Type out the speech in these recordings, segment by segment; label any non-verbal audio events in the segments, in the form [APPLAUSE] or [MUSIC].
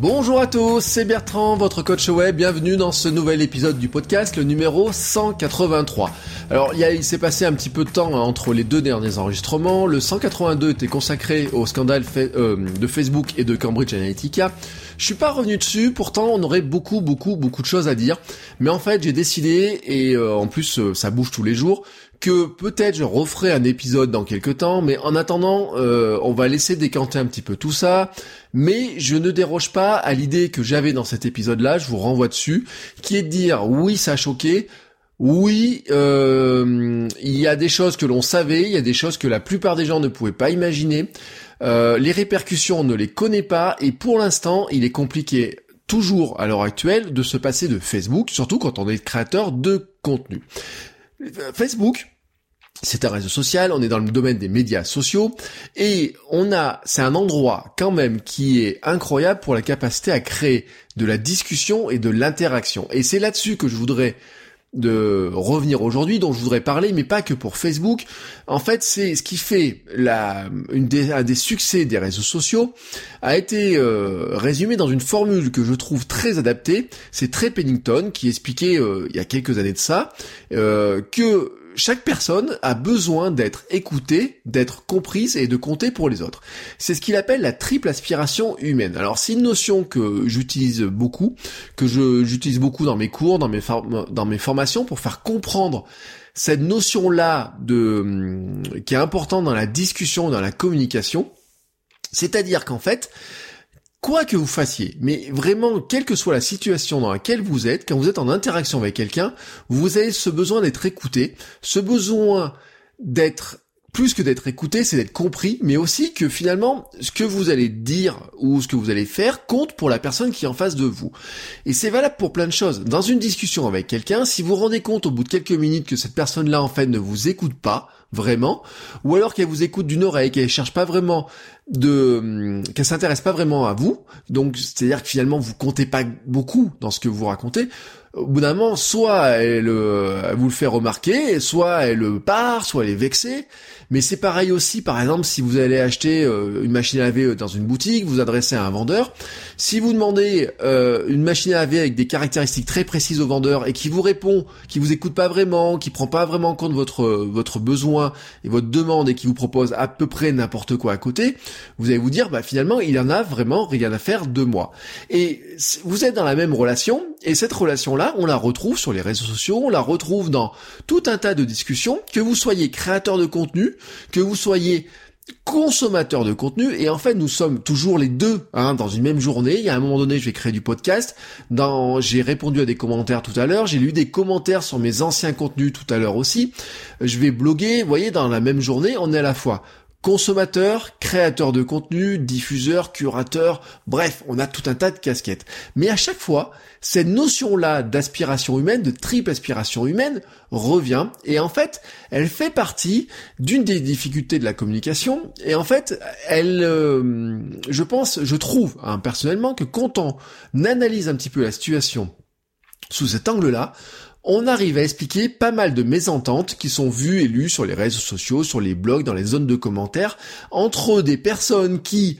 Bonjour à tous, c'est Bertrand, votre coach web. Bienvenue dans ce nouvel épisode du podcast, le numéro 183. Alors, il, s'est passé un petit peu de temps hein, entre les deux derniers enregistrements. Le 182 était consacré au scandale euh, de Facebook et de Cambridge Analytica. Je suis pas revenu dessus, pourtant on aurait beaucoup, beaucoup, beaucoup de choses à dire. Mais en fait, j'ai décidé, et euh, en plus euh, ça bouge tous les jours, que peut-être je referai un épisode dans quelques temps, mais en attendant, euh, on va laisser décanter un petit peu tout ça. Mais je ne déroge pas à l'idée que j'avais dans cet épisode-là, je vous renvoie dessus, qui est de dire oui, ça a choqué, oui, euh, il y a des choses que l'on savait, il y a des choses que la plupart des gens ne pouvaient pas imaginer. Euh, les répercussions, on ne les connaît pas, et pour l'instant, il est compliqué toujours à l'heure actuelle de se passer de Facebook, surtout quand on est créateur de contenu. Euh, Facebook, c'est un réseau social, on est dans le domaine des médias sociaux, et on a, c'est un endroit quand même qui est incroyable pour la capacité à créer de la discussion et de l'interaction. Et c'est là-dessus que je voudrais de revenir aujourd'hui, dont je voudrais parler, mais pas que pour Facebook. En fait, c'est ce qui fait la, une des, un des succès des réseaux sociaux a été euh, résumé dans une formule que je trouve très adaptée. C'est Trey Pennington qui expliquait euh, il y a quelques années de ça euh, que chaque personne a besoin d'être écoutée, d'être comprise et de compter pour les autres. C'est ce qu'il appelle la triple aspiration humaine. Alors c'est une notion que j'utilise beaucoup, que j'utilise beaucoup dans mes cours, dans mes formations pour faire comprendre cette notion-là hum, qui est importante dans la discussion, dans la communication. C'est-à-dire qu'en fait, quoi que vous fassiez, mais vraiment, quelle que soit la situation dans laquelle vous êtes, quand vous êtes en interaction avec quelqu'un, vous avez ce besoin d'être écouté, ce besoin d'être plus que d'être écouté, c'est d'être compris, mais aussi que finalement, ce que vous allez dire ou ce que vous allez faire compte pour la personne qui est en face de vous. Et c'est valable pour plein de choses. Dans une discussion avec quelqu'un, si vous rendez compte au bout de quelques minutes que cette personne-là, en fait, ne vous écoute pas, vraiment, ou alors qu'elle vous écoute d'une oreille, qu'elle cherche pas vraiment de, hum, qu'elle s'intéresse pas vraiment à vous, donc c'est-à-dire que finalement vous comptez pas beaucoup dans ce que vous racontez, au bout d'un moment, soit elle, euh, elle vous le fait remarquer, soit elle part, soit elle est vexée. Mais c'est pareil aussi, par exemple, si vous allez acheter euh, une machine à laver dans une boutique, vous adressez à un vendeur. Si vous demandez euh, une machine à laver avec des caractéristiques très précises au vendeur et qui vous répond, qui vous écoute pas vraiment, qui prend pas vraiment en compte votre votre besoin et votre demande et qui vous propose à peu près n'importe quoi à côté, vous allez vous dire, bah finalement, il en a vraiment rien à faire de moi. Et vous êtes dans la même relation et cette relation-là, on la retrouve sur les réseaux sociaux, on la retrouve dans tout un tas de discussions, que vous soyez créateur de contenu, que vous soyez consommateur de contenu et en fait nous sommes toujours les deux hein, dans une même journée. Il y a un moment donné je vais créer du podcast. J'ai répondu à des commentaires tout à l'heure, j'ai lu des commentaires sur mes anciens contenus tout à l'heure aussi. Je vais bloguer. Vous voyez dans la même journée on est à la fois consommateur, créateur de contenu, diffuseur, curateur, bref, on a tout un tas de casquettes. Mais à chaque fois, cette notion-là d'aspiration humaine, de triple aspiration humaine, revient, et en fait, elle fait partie d'une des difficultés de la communication, et en fait, elle, euh, je pense, je trouve, hein, personnellement, que quand on analyse un petit peu la situation sous cet angle-là, on arrive à expliquer pas mal de mésententes qui sont vues et lues sur les réseaux sociaux, sur les blogs, dans les zones de commentaires, entre des personnes qui,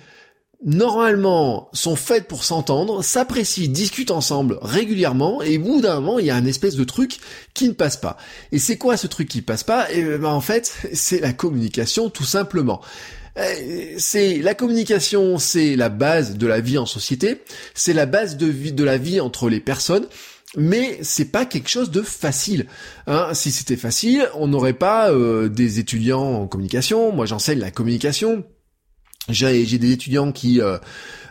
normalement, sont faites pour s'entendre, s'apprécient, discutent ensemble régulièrement, et au bout d'un moment, il y a un espèce de truc qui ne passe pas. Et c'est quoi ce truc qui passe pas? Et ben, en fait, [LAUGHS] c'est la communication, tout simplement. Euh, C'est la communication, c'est la base de la vie en société, c'est la base de vie de la vie entre les personnes mais c'est pas quelque chose de facile. Hein. Si c'était facile, on n'aurait pas euh, des étudiants en communication. Moi, j'enseigne la communication. J'ai des étudiants qui euh,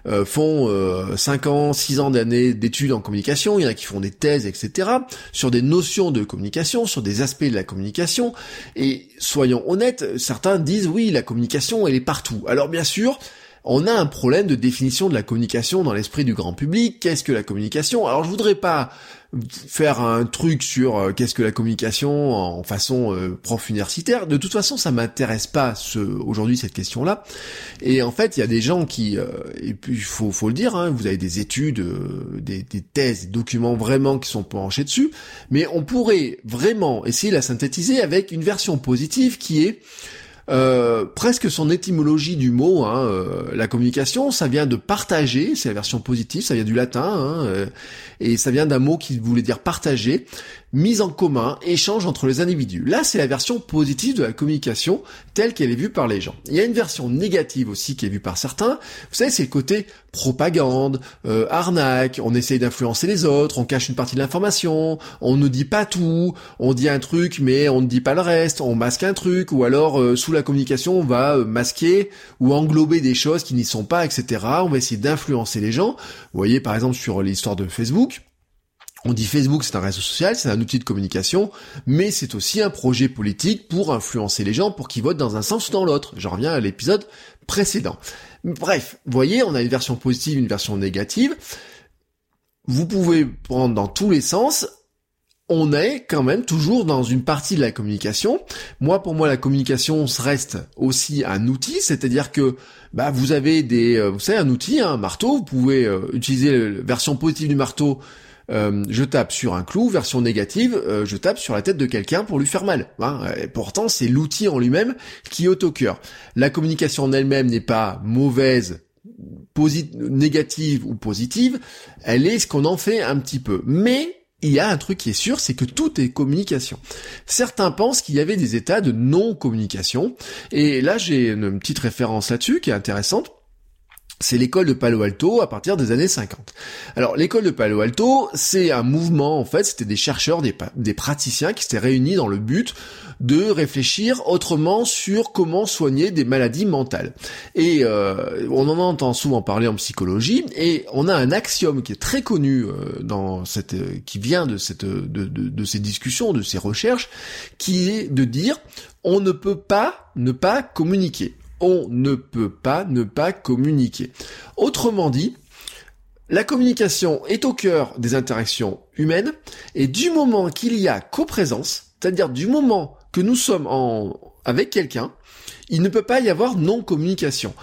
euh, font euh, 5 ans, 6 ans d'années d'études en communication, il y en a qui font des thèses, etc., sur des notions de communication, sur des aspects de la communication, et soyons honnêtes, certains disent oui, la communication, elle est partout. Alors bien sûr, on a un problème de définition de la communication dans l'esprit du grand public. Qu'est-ce que la communication? Alors je voudrais pas faire un truc sur euh, qu'est-ce que la communication en façon euh, prof universitaire. De toute façon, ça m'intéresse pas aujourd'hui cette question-là. Et en fait, il y a des gens qui, euh, et puis il faut, faut le dire, hein, vous avez des études, des, des, thèses, des documents vraiment qui sont penchés dessus, mais on pourrait vraiment essayer de la synthétiser avec une version positive qui est euh, presque son étymologie du mot, hein, euh, la communication, ça vient de partager, c'est la version positive, ça vient du latin, hein, euh, et ça vient d'un mot qui voulait dire partager mise en commun, échange entre les individus. Là, c'est la version positive de la communication telle qu'elle est vue par les gens. Il y a une version négative aussi qui est vue par certains. Vous savez, c'est le côté propagande, euh, arnaque, on essaye d'influencer les autres, on cache une partie de l'information, on ne dit pas tout, on dit un truc mais on ne dit pas le reste, on masque un truc, ou alors euh, sous la communication on va euh, masquer ou englober des choses qui n'y sont pas, etc. On va essayer d'influencer les gens. Vous voyez par exemple sur l'histoire de Facebook, on dit Facebook, c'est un réseau social, c'est un outil de communication, mais c'est aussi un projet politique pour influencer les gens pour qu'ils votent dans un sens ou dans l'autre. Je reviens à l'épisode précédent. Bref, vous voyez, on a une version positive, une version négative. Vous pouvez prendre dans tous les sens. On est quand même toujours dans une partie de la communication. Moi, pour moi, la communication reste aussi un outil, c'est-à-dire que bah, vous avez des, euh, vous savez, un outil, un marteau. Vous pouvez euh, utiliser la version positive du marteau euh, je tape sur un clou, version négative, euh, je tape sur la tête de quelqu'un pour lui faire mal. Hein. Pourtant, c'est l'outil en lui-même qui est au cœur. La communication en elle-même n'est pas mauvaise, négative ou positive, elle est ce qu'on en fait un petit peu. Mais il y a un truc qui est sûr, c'est que tout est communication. Certains pensent qu'il y avait des états de non-communication, et là j'ai une petite référence là-dessus qui est intéressante c'est l'école de Palo Alto à partir des années 50. Alors l'école de Palo Alto, c'est un mouvement en fait, c'était des chercheurs, des, praticiens qui s'étaient réunis dans le but de réfléchir autrement sur comment soigner des maladies mentales. Et euh, on en entend souvent parler en psychologie, et on a un axiome qui est très connu euh, dans cette, qui vient de cette, de, de ces discussions, de ces recherches, qui est de dire on ne peut pas ne pas communiquer on ne peut pas ne pas communiquer. Autrement dit, la communication est au cœur des interactions humaines et du moment qu'il y a coprésence, c'est-à-dire du moment que nous sommes en, avec quelqu'un, il ne peut pas y avoir non-communication.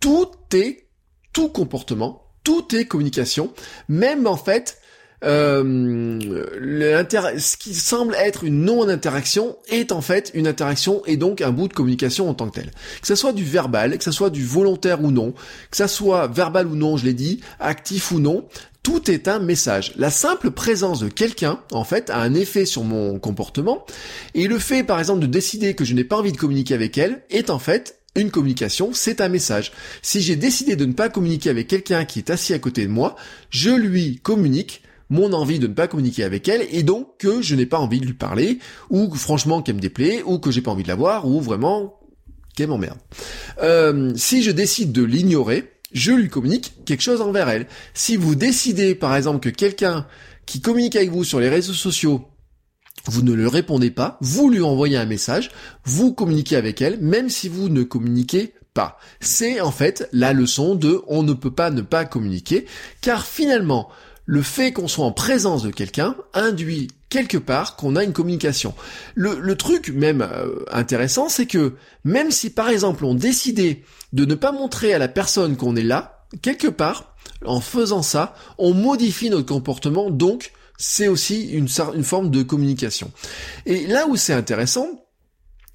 Tout est, tout comportement, tout est communication, même en fait ce qui semble être une non-interaction est en fait une interaction et donc un bout de communication en tant que tel. Que ça soit du verbal, que ça soit du volontaire ou non, que ça soit verbal ou non, je l'ai dit, actif ou non, tout est un message. La simple présence de quelqu'un, en fait, a un effet sur mon comportement, et le fait, par exemple, de décider que je n'ai pas envie de communiquer avec elle, est en fait une communication, c'est un message. Si j'ai décidé de ne pas communiquer avec quelqu'un qui est assis à côté de moi, je lui communique mon envie de ne pas communiquer avec elle et donc que je n'ai pas envie de lui parler ou franchement qu'elle me déplaît ou que j'ai pas envie de la voir ou vraiment qu'elle m'emmerde. Euh, si je décide de l'ignorer, je lui communique quelque chose envers elle. Si vous décidez par exemple que quelqu'un qui communique avec vous sur les réseaux sociaux vous ne le répondez pas, vous lui envoyez un message, vous communiquez avec elle, même si vous ne communiquez pas. C'est en fait la leçon de on ne peut pas ne pas communiquer, car finalement, le fait qu'on soit en présence de quelqu'un induit quelque part qu'on a une communication. Le, truc même euh, intéressant, c'est que même si par exemple on décidait de ne pas montrer à la personne qu'on est là, quelque part, en faisant ça, on modifie notre comportement, donc c'est aussi une, une forme de communication. Et là où c'est intéressant,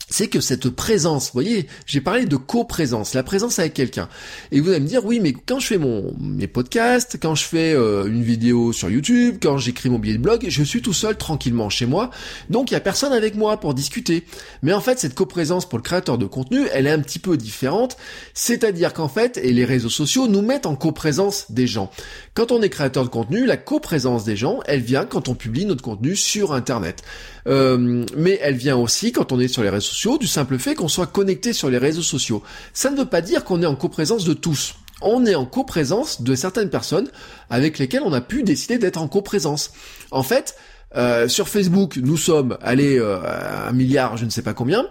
c'est que cette présence, vous voyez, j'ai parlé de co-présence, la présence avec quelqu'un. Et vous allez me dire, oui, mais quand je fais mon mes podcasts, quand je fais euh, une vidéo sur YouTube, quand j'écris mon billet de blog, je suis tout seul tranquillement chez moi, donc il y a personne avec moi pour discuter. Mais en fait, cette co-présence pour le créateur de contenu, elle est un petit peu différente, c'est-à-dire qu'en fait, et les réseaux sociaux nous mettent en co-présence des gens. Quand on est créateur de contenu, la co-présence des gens, elle vient quand on publie notre contenu sur Internet. Euh, mais elle vient aussi quand on est sur les réseaux sociaux, du simple fait qu'on soit connecté sur les réseaux sociaux. Ça ne veut pas dire qu'on est en coprésence de tous. On est en coprésence de certaines personnes avec lesquelles on a pu décider d'être en coprésence. En fait, Euh, sur Facebook, nous sommes, allez, euh, un milliard, je ne sais pas combien.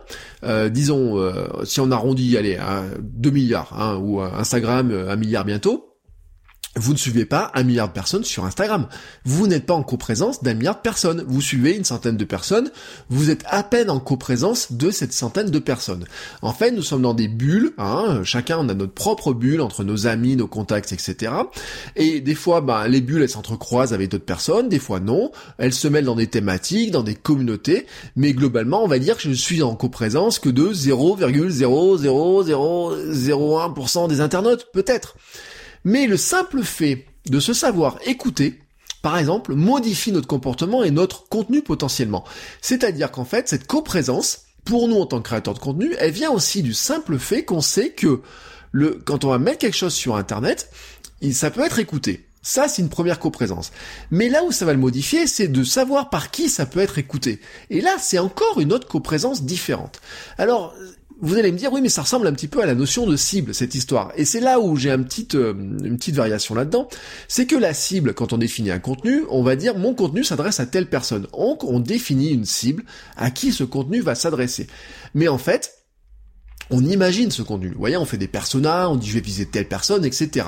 Disons, si on arrondit, allez, à 2 milliards, hein, ou Instagram, un milliard bientôt vous ne suivez pas un milliard de personnes sur Instagram. Vous n'êtes pas en coprésence d'un milliard de personnes. Vous suivez une centaine de personnes. Vous êtes à peine en coprésence de cette centaine de personnes. En fait, nous sommes dans des bulles. Hein, chacun on a notre propre bulle entre nos amis, nos contacts, etc. Et des fois, bah, les bulles elles s'entrecroisent avec d'autres personnes. Des fois non. Elles se mêlent dans des thématiques, dans des communautés. Mais globalement, on va dire que je suis en coprésence que de 0,00001% des internautes, peut-être. Mais le simple fait de se savoir écouter, par exemple, modifie notre comportement et notre contenu potentiellement. C'est-à-dire qu'en fait, cette coprésence, pour nous en tant que créateurs de contenu, elle vient aussi du simple fait qu'on sait que le, quand on va mettre quelque chose sur Internet, ça peut être écouté. Ça, c'est une première coprésence. Mais là où ça va le modifier, c'est de savoir par qui ça peut être écouté. Et là, c'est encore une autre coprésence différente. Alors, vous allez me dire oui mais ça ressemble un petit peu à la notion de cible cette histoire et c'est là où j'ai un petit, euh, une petite variation là-dedans c'est que la cible quand on définit un contenu on va dire mon contenu s'adresse à telle personne donc on définit une cible à qui ce contenu va s'adresser mais en fait on imagine ce contenu. Vous voyez, on fait des personas, on dit je vais viser telle personne, etc.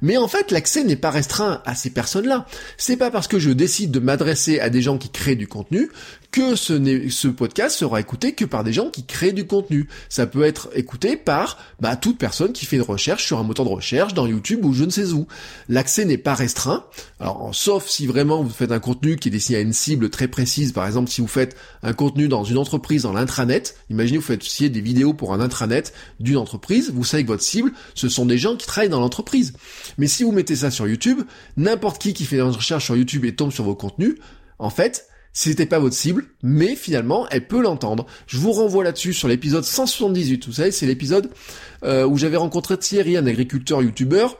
Mais en fait, l'accès n'est pas restreint à ces personnes-là. C'est pas parce que je décide de m'adresser à des gens qui créent du contenu que ce, podcast sera écouté que par des gens qui créent du contenu. Ça peut être écouté par bah, toute personne qui fait une recherche sur un moteur de recherche dans YouTube ou je ne sais où. L'accès n'est pas restreint. Alors, sauf si vraiment vous faites un contenu qui est destiné à une cible très précise. Par exemple, si vous faites un contenu dans une entreprise dans l'intranet, imaginez vous faites aussi des vidéos pour un intranet d'une entreprise, vous savez que votre cible, ce sont des gens qui travaillent dans l'entreprise. Mais si vous mettez ça sur YouTube, n'importe qui qui fait une recherche sur YouTube et tombe sur vos contenus, en fait, c'était pas votre cible, mais finalement, elle peut l'entendre. Je vous renvoie là-dessus sur l'épisode 178, vous savez, c'est l'épisode euh, où j'avais rencontré Thierry, un agriculteur youtubeur,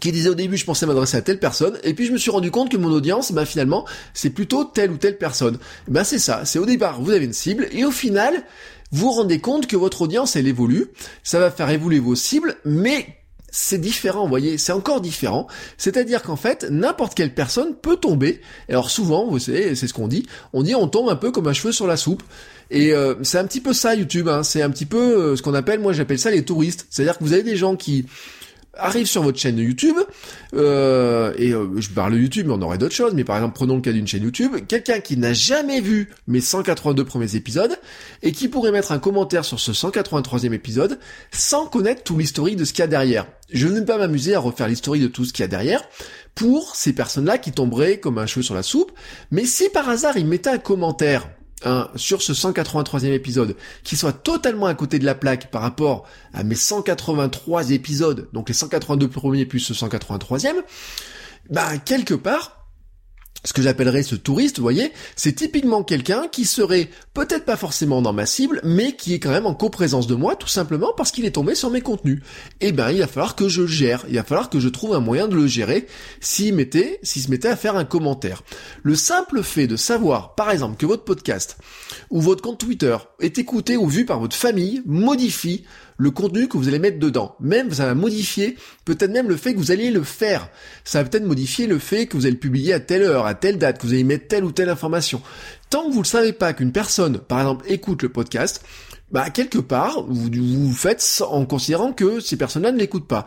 qui disait au début je pensais m'adresser à telle personne et puis je me suis rendu compte que mon audience ben finalement c'est plutôt telle ou telle personne. Ben c'est ça, c'est au départ vous avez une cible et au final vous vous rendez compte que votre audience elle évolue, ça va faire évoluer vos cibles mais c'est différent, vous voyez, c'est encore différent. C'est-à-dire qu'en fait, n'importe quelle personne peut tomber. Alors souvent, vous savez, c'est ce qu'on dit, on dit on tombe un peu comme un cheveu sur la soupe. Et euh, c'est un petit peu ça YouTube, hein. c'est un petit peu euh, ce qu'on appelle, moi j'appelle ça les touristes. C'est-à-dire que vous avez des gens qui arrive sur votre chaîne YouTube, euh, et euh, je parle de YouTube, mais on aurait d'autres choses, mais par exemple, prenons le cas d'une chaîne YouTube, quelqu'un qui n'a jamais vu mes 182 premiers épisodes, et qui pourrait mettre un commentaire sur ce 183e épisode, sans connaître tout l'historique de ce qu'il y a derrière. Je ne vais pas m'amuser à refaire l'historique de tout ce qu'il y a derrière, pour ces personnes-là qui tomberaient comme un cheveu sur la soupe, mais si par hasard ils mettaient un commentaire, sur ce 183e épisode, qui soit totalement à côté de la plaque par rapport à mes 183 épisodes, donc les 182 premiers plus ce 183e, bah quelque part, ce que j'appellerais ce touriste, vous voyez, c'est typiquement quelqu'un qui serait peut-être pas forcément dans ma cible, mais qui est quand même en coprésence de moi, tout simplement parce qu'il est tombé sur mes contenus. Eh ben, il va falloir que je gère, il va falloir que je trouve un moyen de le gérer s'il mettait, s'il se mettait à faire un commentaire. Le simple fait de savoir, par exemple, que votre podcast ou votre compte Twitter est écouté ou vu par votre famille modifie le contenu que vous allez mettre dedans. Même, ça va modifier peut-être même le fait que vous allez le faire. Ça va peut-être modifier le fait que vous allez le publier à telle heure, à telle date, que vous allez mettre telle ou telle information. Tant que vous ne savez pas qu'une personne, par exemple, écoute le podcast, bah quelque part, vous, vous faites en considérant que ces personnes-là ne l'écoutent pas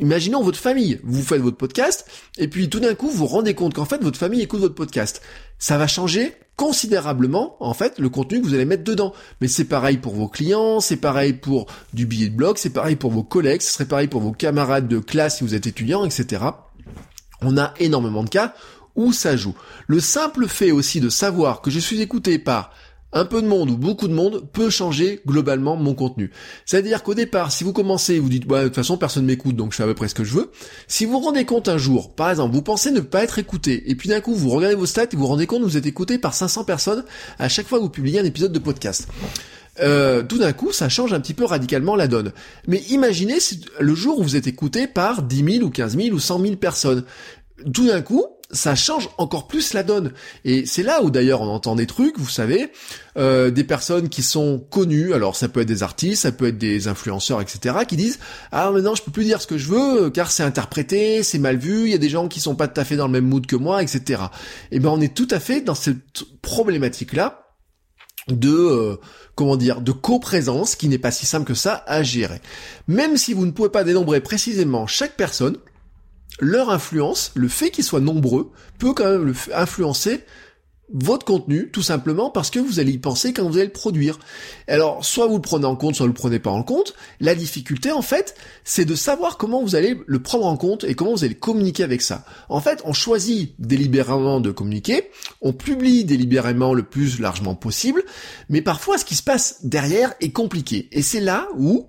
imaginons votre famille, vous faites votre podcast, et puis tout d'un coup vous vous rendez compte qu'en fait votre famille écoute votre podcast. Ça va changer considérablement en fait le contenu que vous allez mettre dedans. Mais c'est pareil pour vos clients, c'est pareil pour du billet de blog, c'est pareil pour vos collègues, ce serait pareil pour vos camarades de classe si vous êtes étudiant, etc. On a énormément de cas où ça joue. Le simple fait aussi de savoir que je suis écouté par un peu de monde ou beaucoup de monde peut changer globalement mon contenu. C'est-à-dire qu'au départ, si vous commencez, vous dites, bah, de toute façon, personne m'écoute, donc je fais à peu près ce que je veux. Si vous vous rendez compte un jour, par exemple, vous pensez ne pas être écouté, et puis d'un coup, vous regardez vos stats et vous vous rendez compte que vous êtes écouté par 500 personnes à chaque fois que vous publiez un épisode de podcast. Euh, tout d'un coup, ça change un petit peu radicalement la donne. Mais imaginez le jour où vous êtes écouté par 10 000 ou 15 000 ou 100 000 personnes. Tout d'un coup, ça change encore plus la donne. Et c'est là où d'ailleurs on entend des trucs, vous savez, euh, des personnes qui sont connues, alors ça peut être des artistes, ça peut être des influenceurs, etc., qui disent ah maintenant je peux plus dire ce que je veux car c'est interprété, c'est mal vu, il y a des gens qui sont pas tout à fait dans le même mood que moi, etc. Et eh ben on est tout à fait dans cette problématique là de euh, comment dire de coprésence qui n'est pas si simple que ça à gérer. Même si vous ne pouvez pas dénombrer précisément chaque personne, leur influence, le fait qu'ils soient nombreux, peut quand même influencer votre contenu, tout simplement parce que vous allez y penser quand vous allez le produire. Alors, soit vous le prenez en compte, soit vous le prenez pas en compte. La difficulté, en fait, c'est de savoir comment vous allez le prendre en compte et comment vous allez communiquer avec ça. En fait, on choisit délibérément de communiquer, on publie délibérément le plus largement possible, mais parfois, ce qui se passe derrière est compliqué. Et c'est là où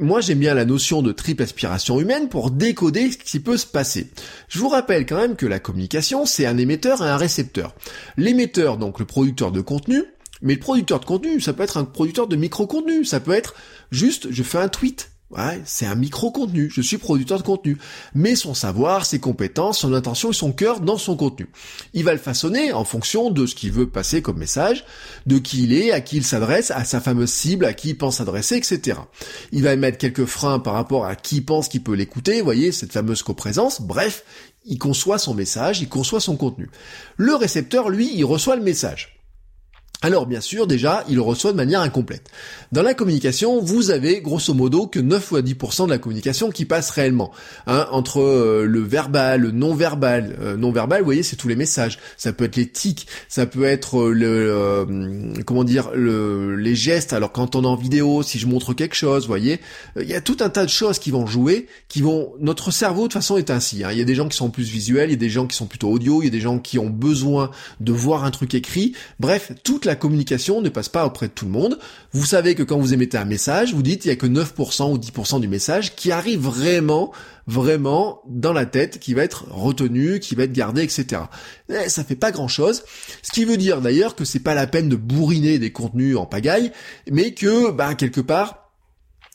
moi j'aime bien la notion de triple aspiration humaine pour décoder ce qui peut se passer. Je vous rappelle quand même que la communication c'est un émetteur et un récepteur. L'émetteur donc le producteur de contenu, mais le producteur de contenu ça peut être un producteur de micro-contenu, ça peut être juste je fais un tweet, Ouais, c'est un micro-contenu, je suis producteur de contenu. Mais son savoir, ses compétences, son intention et son cœur dans son contenu. Il va le façonner en fonction de ce qu'il veut passer comme message, de qui il est, à qui il s'adresse, à sa fameuse cible, à qui il pense s'adresser, etc. Il va mettre quelques freins par rapport à qui pense qu'il peut l'écouter, vous voyez, cette fameuse coprésence. Bref, il conçoit son message, il conçoit son contenu. Le récepteur, lui, il reçoit le message. Alors bien sûr, déjà, il reçoit de manière incomplète. Dans la communication, vous avez grosso modo que 9 ou 10% de la communication qui passe réellement. Hein, entre euh, le verbal, le non-verbal. Euh, non-verbal, vous voyez, c'est tous les messages. Ça peut être les tics, ça peut être euh, le... comment dire le, Les gestes. Alors quand on est en vidéo, si je montre quelque chose, vous voyez, il y a tout un tas de choses qui vont jouer, qui vont... Notre cerveau, de toute façon, est ainsi. Hein. Il y a des gens qui sont plus visuels, il y a des gens qui sont plutôt audio, il y a des gens qui ont besoin de voir un truc écrit. Bref, toute la communication ne passe pas auprès de tout le monde. Vous savez que quand vous émettez un message, vous dites il y a que 9% ou 10% du message qui arrive vraiment, vraiment dans la tête, qui va être retenu, qui va être gardé, etc. Eh, ça fait pas grand chose. Ce qui veut dire d'ailleurs que c'est pas la peine de bourriner des contenus en pagaille, mais que, bah, quelque part,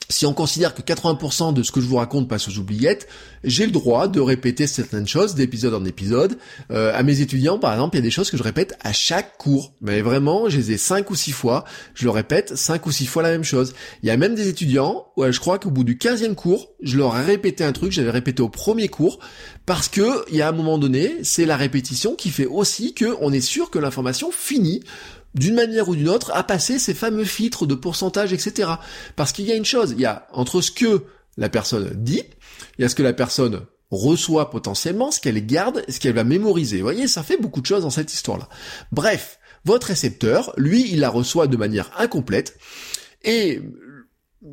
si on considère que 80% de ce que je vous raconte passe aux oubliettes, j'ai le droit de répéter certaines choses d'épisode en épisode. Euh, à mes étudiants, par exemple, il y a des choses que je répète à chaque cours. Mais vraiment, je les ai 5 ou 6 fois. Je le répète 5 ou 6 fois la même chose. Il y a même des étudiants, où je crois qu'au bout du 15e cours, je leur ai répété un truc que j'avais répété au premier cours, parce que il y a un moment donné, c'est la répétition qui fait aussi que on est sûr que l'information finit d'une manière ou d'une autre, à passer ces fameux filtres de pourcentage, etc. Parce qu'il y a une chose, il y a entre ce que la personne dit, il y a ce que la personne reçoit potentiellement, ce qu'elle garde, ce qu'elle va mémoriser. Vous voyez, ça fait beaucoup de choses dans cette histoire-là. Bref, votre récepteur, lui, il la reçoit de manière incomplète, et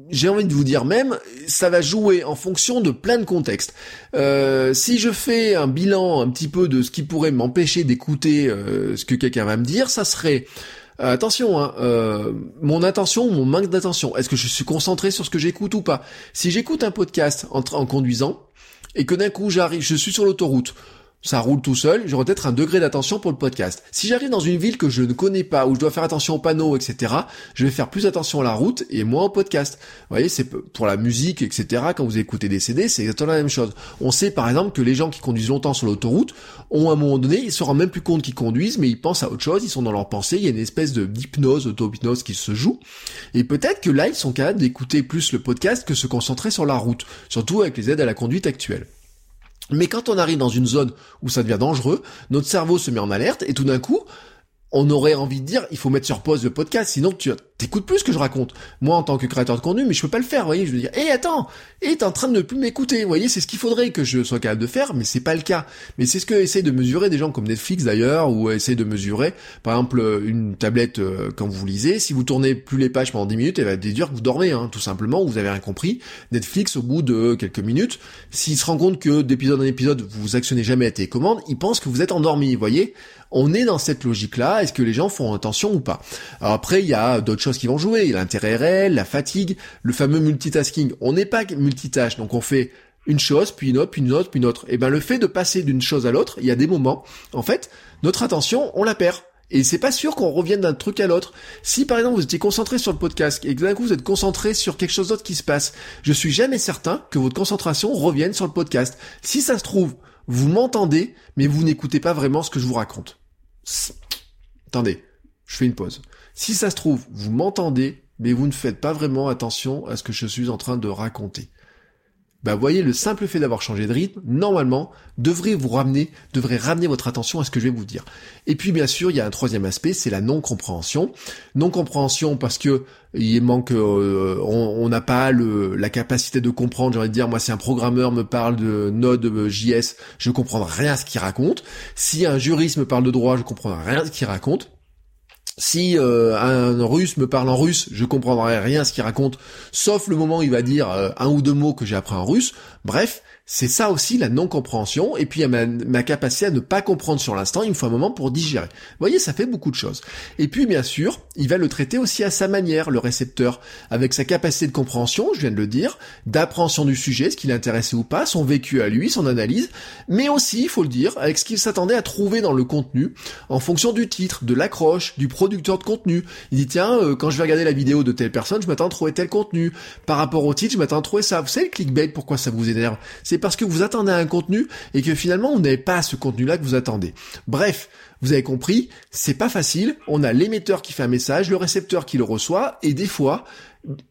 j'ai envie de vous dire même, ça va jouer en fonction de plein de contextes. Euh, si je fais un bilan un petit peu de ce qui pourrait m'empêcher d'écouter euh, ce que quelqu'un va me dire, ça serait euh, attention, hein, mon attention mon manque d'attention. Est-ce que je suis concentré sur ce que j'écoute ou pas? Si j'écoute un podcast en, en conduisant et que d'un coup j'arrive, je suis sur l'autoroute, ça roule tout seul, j'aurai peut-être un degré d'attention pour le podcast. Si j'arrive dans une ville que je ne connais pas, où je dois faire attention aux panneaux, etc., je vais faire plus attention à la route et moins au podcast. Vous voyez, c'est pour la musique, etc., quand vous écoutez des CD, c'est exactement la même chose. On sait par exemple que les gens qui conduisent longtemps sur l'autoroute ont à un moment donné, ils se rendent même plus compte qu'ils conduisent, mais ils pensent à autre chose, ils sont dans leur pensée, il y a une espèce de d'hypnose, auto-hypnose qui se joue. Et peut-être que là, ils sont capables d'écouter plus le podcast que se concentrer sur la route, surtout avec les aides à la conduite actuelles. Mais quand on arrive dans une zone où ça devient dangereux, notre cerveau se met en alerte et tout d'un coup, on aurait envie de dire, il faut mettre sur pause le podcast, sinon tu t'écoutes plus ce que je raconte. Moi, en tant que créateur de contenu, mais je peux pas le faire, vous voyez, je veux dire, hé, attends, hé, t'es en train de ne plus m'écouter, vous voyez, c'est ce qu'il faudrait que je sois capable de faire, mais c'est pas le cas. Mais c'est ce que essayent de mesurer des gens comme Netflix d'ailleurs, ou essayent de mesurer, par exemple, une tablette, euh, quand vous lisez, si vous tournez plus les pages pendant 10 minutes, elle va déduire que vous dormez, hein, tout simplement, vous avez rien compris. Netflix, au bout de quelques minutes, s'il se rend compte que d'épisode en épisode, vous actionnez jamais la télécommande, il pense que vous êtes endormi, vous voyez. On est dans cette logique-là, est-ce que les gens font attention ou pas? Alors après, il y a d'autres choses qui vont jouer, l'intérêt réel, la fatigue, le fameux multitasking. On n'est pas multitâche, donc on fait une chose, puis une autre, puis une autre, puis une autre. Et ben le fait de passer d'une chose à l'autre, il y a des moments, en fait, notre attention, on la perd. Et c'est pas sûr qu'on revienne d'un truc à l'autre. Si par exemple vous étiez concentré sur le podcast et que d'un coup vous êtes concentré sur quelque chose d'autre qui se passe, je suis jamais certain que votre concentration revienne sur le podcast. Si ça se trouve, vous m'entendez, mais vous n'écoutez pas vraiment ce que je vous raconte. Attendez, je fais une pause. Si ça se trouve, vous m'entendez, mais vous ne faites pas vraiment attention à ce que je suis en train de raconter bah voyez, le simple fait d'avoir changé de rythme, normalement, devrait vous ramener, devrait ramener votre attention à ce que je vais vous dire. Et puis bien sûr, il y a un troisième aspect, c'est la non-compréhension. Non-compréhension parce que il manque, euh, on n'a pas la capacité de comprendre. J'ai envie de dire, moi, si un programmeur me parle de Node JS, je comprendrai rien à ce qu'il raconte. Si un juriste me parle de droit, je comprendrai rien à ce qu'il raconte. Si euh, un russe me parle en russe, je comprendrai rien à ce qu'il raconte, sauf le moment où il va dire euh, un ou deux mots que j'ai appris en russe. Bref, c'est ça aussi la non-compréhension, et puis ma, ma capacité à ne pas comprendre sur l'instant, il me faut un moment pour digérer. Vous voyez, ça fait beaucoup de choses. Et puis bien sûr, il va le traiter aussi à sa manière, le récepteur, avec sa capacité de compréhension, je viens de le dire, d'appréhension du sujet, ce qui l'intéressait ou pas, son vécu à lui, son analyse, mais aussi, il faut le dire, avec ce qu'il s'attendait à trouver dans le contenu, en fonction du titre, de l'accroche, du producteur de contenu. Il dit, tiens, euh, quand je vais regarder la vidéo de telle personne, je m'attends à trouver tel contenu. Par rapport au titre, je m'attends à trouver ça. Vous savez, le clickbait, pourquoi ça vous énerve? C'est parce que vous attendez un contenu et que finalement vous n'avez pas ce contenu-là que vous attendez. Bref, vous avez compris, c'est pas facile. On a l'émetteur qui fait un message, le récepteur qui le reçoit, et des fois,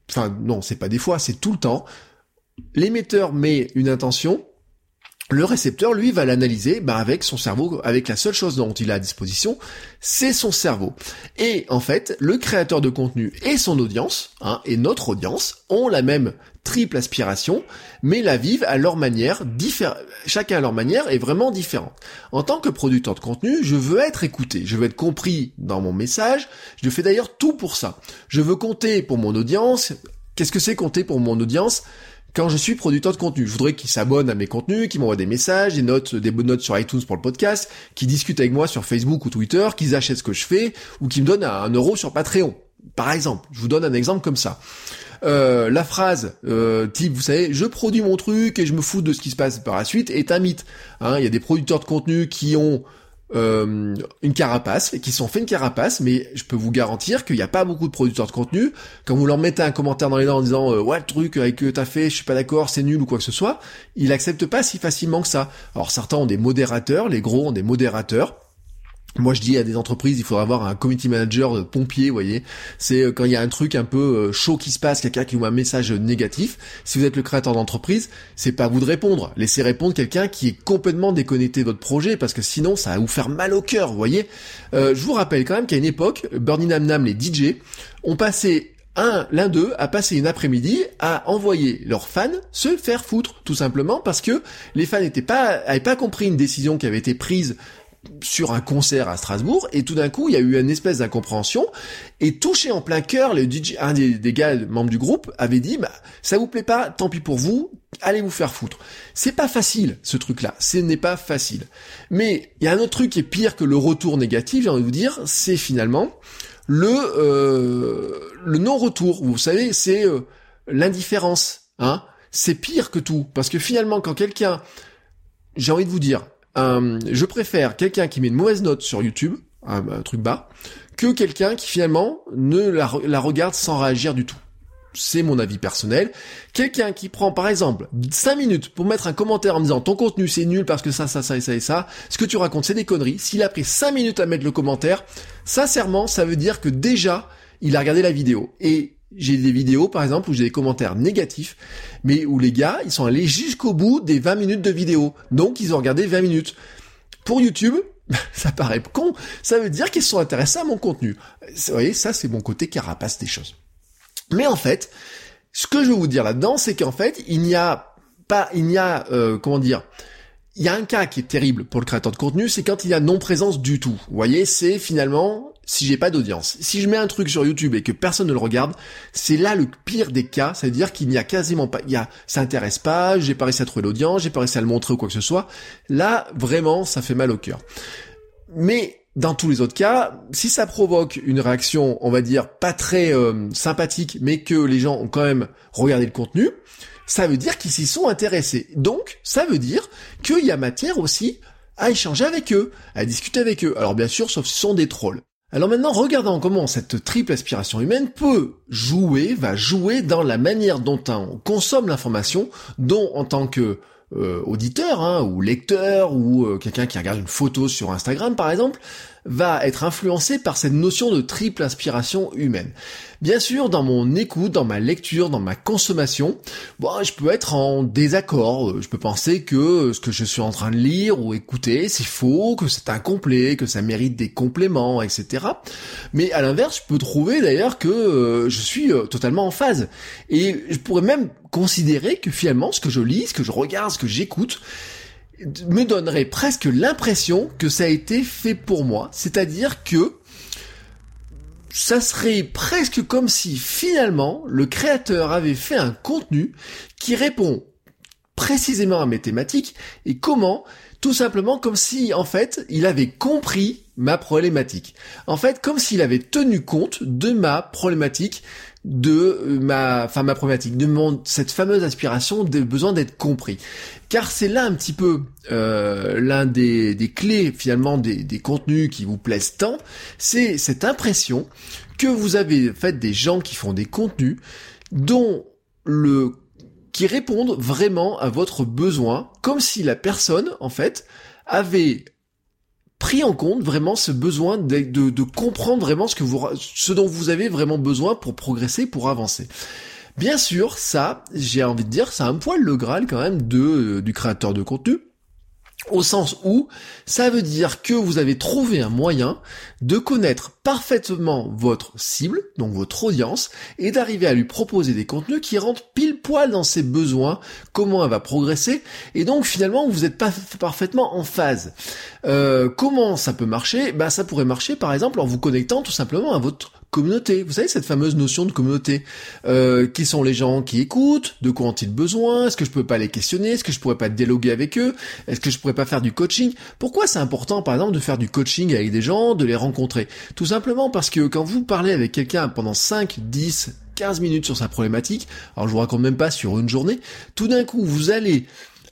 enfin non, c'est pas des fois, c'est tout le temps. L'émetteur met une intention, le récepteur, lui, va l'analyser bah, avec son cerveau, avec la seule chose dont il a à disposition, c'est son cerveau. Et en fait, le créateur de contenu et son audience, hein, et notre audience, ont la même triple aspiration, mais la vivent à leur manière, chacun à leur manière est vraiment différente. En tant que producteur de contenu, je veux être écouté, je veux être compris dans mon message, je fais d'ailleurs tout pour ça. Je veux compter pour mon audience. Qu'est-ce que c'est compter pour mon audience? Quand je suis producteur de contenu. Je voudrais qu'ils s'abonnent à mes contenus, qu'ils m'envoient des messages, des notes, des bonnes notes sur iTunes pour le podcast, qu'ils discutent avec moi sur Facebook ou Twitter, qu'ils achètent ce que je fais, ou qu'ils me donnent un euro sur Patreon. Par exemple, je vous donne un exemple comme ça. Euh, la phrase euh, type, vous savez, je produis mon truc et je me fous de ce qui se passe par la suite est un mythe. Hein. Il y a des producteurs de contenu qui ont euh, une carapace, qui sont fait une carapace, mais je peux vous garantir qu'il n'y a pas beaucoup de producteurs de contenu. Quand vous leur mettez un commentaire dans les dents en disant euh, ouais le truc avec que t'as fait, je suis pas d'accord, c'est nul ou quoi que ce soit, ils acceptent pas si facilement que ça. Alors certains ont des modérateurs, les gros ont des modérateurs. Moi, je dis à des entreprises, il faudra avoir un community manager de pompier, vous voyez. C'est euh, quand il y a un truc un peu euh, chaud qui se passe, quelqu'un qui vous un message négatif. Si vous êtes le créateur d'entreprise, c'est pas à vous de répondre. Laissez répondre quelqu'un qui est complètement déconnecté de votre projet, parce que sinon, ça va vous faire mal au cœur, vous voyez. Euh, je vous rappelle quand même qu'à une époque, Bernie Nam Nam, les DJ, ont passé un, l'un d'eux a passé une après-midi à envoyer leurs fans se faire foutre, tout simplement parce que les fans n'étaient pas, avaient pas compris une décision qui avait été prise sur un concert à Strasbourg et tout d'un coup il y a eu une espèce d'incompréhension et touché en plein cœur le DJ, un des, gars membres du groupe avait dit bah ça vous plaît pas tant pis pour vous allez vous faire foutre. C'est pas facile ce truc là ce n'est pas facile. Mais il y a un autre truc qui est pire que le retour négatif j'ai envie de vous dire c'est finalement le euh, le non retour vous savez c'est euh, l'indifférence hein. C'est pire que tout. Parce que finalement quand quelqu'un j'ai envie de vous dire euh, je préfère quelqu'un qui met une mauvaise note sur YouTube, un, truc bas, que quelqu'un qui finalement ne la, la regarde sans réagir du tout. C'est mon avis personnel. Quelqu'un qui prend par exemple 5 minutes pour mettre un commentaire en me disant ton contenu c'est nul parce que ça, ça, ça et ça et ça, ce que tu racontes c'est des conneries, s'il a pris 5 minutes à mettre le commentaire, sincèrement ça veut dire que déjà il a regardé la vidéo. Et j'ai des vidéos, par exemple, où j'ai des commentaires négatifs, mais où les gars, ils sont allés jusqu'au bout des 20 minutes de vidéo. Donc, ils ont regardé 20 minutes. Pour YouTube, [LAUGHS] ça paraît con, ça veut dire qu'ils sont intéressés à mon contenu. Vous voyez, ça, c'est mon côté carapace des choses. Mais en fait, ce que je veux vous dire là-dedans, c'est qu'en fait, il n'y a pas, il n'y a, euh, comment dire, il y a un cas qui est terrible pour le créateur de contenu, c'est quand il y a non-présence du tout. Vous voyez, c'est finalement si j'ai pas d'audience. Si je mets un truc sur YouTube et que personne ne le regarde, c'est là le pire des cas, c'est-à-dire qu'il n'y a quasiment pas, il y a, ça intéresse pas, j'ai pas réussi à trouver l'audience, j'ai pas réussi à le montrer ou quoi que ce soit. Là, vraiment, ça fait mal au cœur. Mais dans tous les autres cas, si ça provoque une réaction, on va dire, pas très euh, sympathique, mais que les gens ont quand même regardé le contenu, ça veut dire qu'ils s'y sont intéressés. Donc, ça veut dire qu'il y a matière aussi à échanger avec eux, à discuter avec eux. Alors bien sûr, sauf si ce sont des trolls. Alors maintenant, regardons comment cette triple aspiration humaine peut jouer, va jouer dans la manière dont on consomme l'information, dont en tant que euh, auditeur hein, ou lecteur ou euh, quelqu'un qui regarde une photo sur Instagram par exemple va être influencé par cette notion de triple inspiration humaine. Bien sûr, dans mon écoute, dans ma lecture, dans ma consommation, bon, je peux être en désaccord. Je peux penser que ce que je suis en train de lire ou écouter, c'est faux, que c'est incomplet, que ça mérite des compléments, etc. Mais à l'inverse, je peux trouver d'ailleurs que euh, je suis euh, totalement en phase. Et je pourrais même considérer que finalement, ce que je lis, ce que je regarde, ce que j'écoute, me donnerait presque l'impression que ça a été fait pour moi. C'est-à-dire que ça serait presque comme si finalement le créateur avait fait un contenu qui répond précisément à mes thématiques et comment tout simplement comme si en fait il avait compris ma problématique. En fait comme s'il avait tenu compte de ma problématique de euh, ma, enfin ma problématique, de mon, cette fameuse aspiration de besoin d'être compris. Car c'est là un petit peu euh, l'un des, des, clés finalement des, des, contenus qui vous plaisent tant, c'est cette impression que vous avez fait des gens qui font des contenus dont le qui répondent vraiment à votre besoin, comme si la personne en fait avait pris en compte vraiment ce besoin de, de, comprendre vraiment ce que vous, ce dont vous avez vraiment besoin pour progresser, pour avancer. Bien sûr, ça, j'ai envie de dire, c'est un poil le Graal quand même de, euh, du créateur de contenu au sens où ça veut dire que vous avez trouvé un moyen de connaître parfaitement votre cible, donc votre audience, et d'arriver à lui proposer des contenus qui rentrent pile poil dans ses besoins, comment elle va progresser, et donc finalement vous n'êtes pas parfaitement en phase. Euh, comment ça peut marcher? Ben ça pourrait marcher par exemple en vous connectant tout simplement à votre communauté. Vous savez, cette fameuse notion de communauté. Euh, qui sont les gens qui écoutent De quoi ont-ils besoin Est-ce que je peux pas les questionner Est-ce que je pourrais pas dialoguer avec eux Est-ce que je pourrais pas faire du coaching? Pourquoi c'est important, par exemple, de faire du coaching avec des gens, de les rencontrer? Tout simplement parce que quand vous parlez avec quelqu'un pendant 5, 10, 15 minutes sur sa problématique, alors je vous raconte même pas sur une journée, tout d'un coup vous allez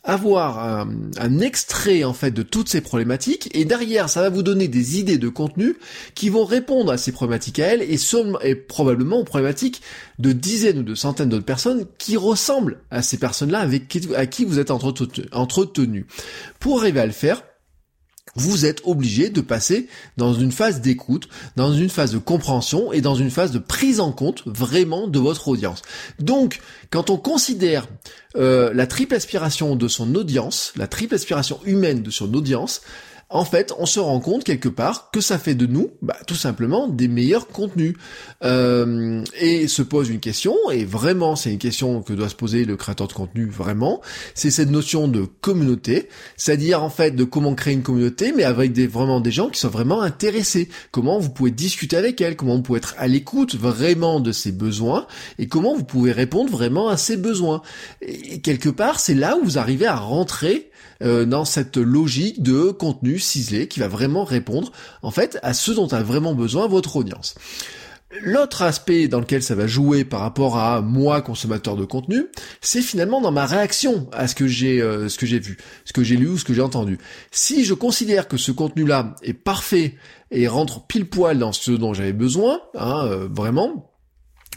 avoir un, extrait en fait de toutes ces problématiques et derrière ça va vous donner des idées de contenu qui vont répondre à ces problématiques à elles et, et probablement aux problématiques de dizaines ou de centaines d'autres personnes qui ressemblent à ces personnes-là avec qui vous êtes entretenu. Pour arriver à le faire, vous êtes obligé de passer dans une phase d'écoute, dans une phase de compréhension et dans une phase de prise en compte vraiment de votre audience. Donc, quand on considère euh, la triple aspiration de son audience, la triple aspiration humaine de son audience, en fait, on se rend compte quelque part que ça fait de nous, bah, tout simplement, des meilleurs contenus. Euh, et se pose une question, et vraiment, c'est une question que doit se poser le créateur de contenu, vraiment, c'est cette notion de communauté, c'est-à-dire en fait de comment créer une communauté, mais avec des, vraiment des gens qui sont vraiment intéressés. Comment vous pouvez discuter avec elle, comment vous pouvez être à l'écoute vraiment de ses besoins, et comment vous pouvez répondre vraiment à ses besoins. Et quelque part, c'est là où vous arrivez à rentrer euh, dans cette logique de contenu ciselé qui va vraiment répondre en fait à ce dont a vraiment besoin votre audience. L'autre aspect dans lequel ça va jouer par rapport à moi consommateur de contenu, c'est finalement dans ma réaction à ce que j'ai euh, ce que j'ai vu, ce que j'ai lu ou ce que j'ai entendu. Si je considère que ce contenu-là est parfait et rentre pile poil dans ce dont j'avais besoin, hein, euh, vraiment,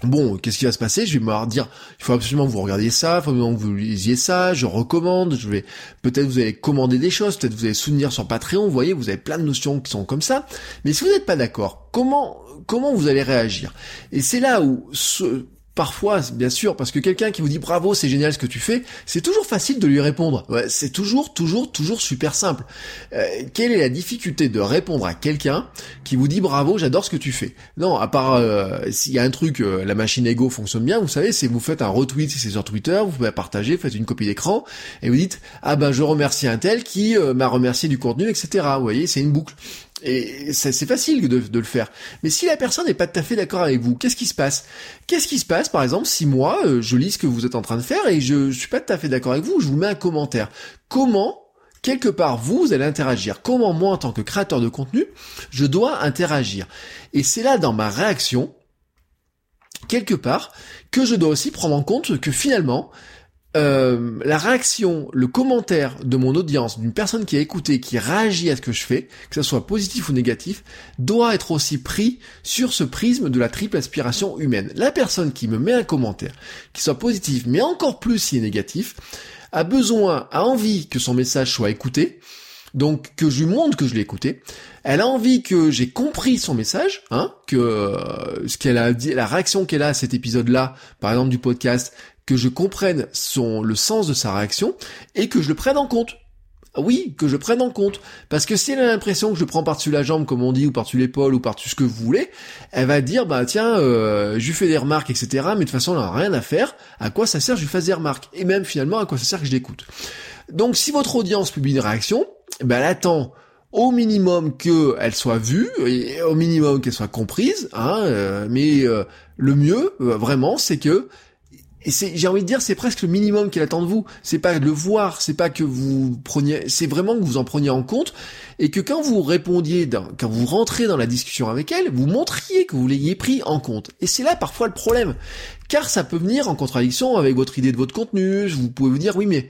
Bon, qu'est-ce qui va se passer? Je vais me dire, il faut absolument que vous regardiez ça, il faut absolument que vous lisiez ça, je recommande, je vais, peut-être vous allez commander des choses, peut-être vous allez soutenir sur Patreon, vous voyez, vous avez plein de notions qui sont comme ça. Mais si vous n'êtes pas d'accord, comment, comment vous allez réagir? Et c'est là où ce, Parfois, bien sûr, parce que quelqu'un qui vous dit bravo, c'est génial ce que tu fais, c'est toujours facile de lui répondre. C'est toujours, toujours, toujours super simple. Euh, quelle est la difficulté de répondre à quelqu'un qui vous dit bravo, j'adore ce que tu fais? Non, à part euh, s'il y a un truc, euh, la machine Ego fonctionne bien, vous savez, c'est vous faites un retweet si c'est sur Twitter, vous pouvez partager, faites une copie d'écran et vous dites ah ben je remercie un tel qui m'a remercié du contenu, etc. Vous voyez, c'est une boucle. Et c'est facile de, le faire. Mais si la personne n'est pas tout à fait d'accord avec vous, qu'est-ce qui se passe? Qu'est-ce qui se passe, par exemple, si moi, euh, je lis ce que vous êtes en train de faire et je, je suis pas tout à fait d'accord avec vous, je vous mets un commentaire. Comment quelque part vous allez interagir? Comment moi en tant que créateur de contenu, je dois interagir? Et c'est là dans ma réaction, quelque part, que je dois aussi prendre en compte que finalement, euh, la réaction, le commentaire de mon audience, d'une personne qui a écouté, qui réagit à ce que je fais, que ce soit positif ou négatif, doit être aussi pris sur ce prisme de la triple aspiration humaine. La personne qui me met un commentaire, qui soit positif, mais encore plus si est négatif, a besoin, a envie que son message soit écouté, donc que je lui montre que je l'ai écouté. Elle a envie que j'ai compris son message, hein, que euh, ce qu'elle a dit, la réaction qu'elle a à cet épisode-là, par exemple du podcast, que je comprenne son le sens de sa réaction et que je le prenne en compte. Oui, que je prenne en compte. Parce que si elle a l'impression que je prends par-dessus la jambe, comme on dit, ou par-dessus l'épaule, ou par-dessus ce que vous voulez, elle va dire, bah tiens, euh, je lui fais des remarques, etc. Mais de toute façon, elle n'a rien à faire. À quoi ça sert que je lui fasse des remarques? Et même finalement, à quoi ça sert que je l'écoute? Donc si votre audience publie une réaction, ben elle attend au minimum qu'elle soit vue, et au minimum qu'elle soit comprise, hein, euh, mais euh, le mieux, euh, vraiment, c'est que et c'est, j'ai envie de dire, c'est presque le minimum qu'elle attend de vous. C'est pas de le voir, c'est pas que vous preniez, c'est vraiment que vous en preniez en compte et que quand vous répondiez, quand vous rentrez dans la discussion avec elle, vous montriez que vous l'ayez pris en compte. Et c'est là parfois le problème, car ça peut venir en contradiction avec votre idée de votre contenu. Vous pouvez vous dire, oui, mais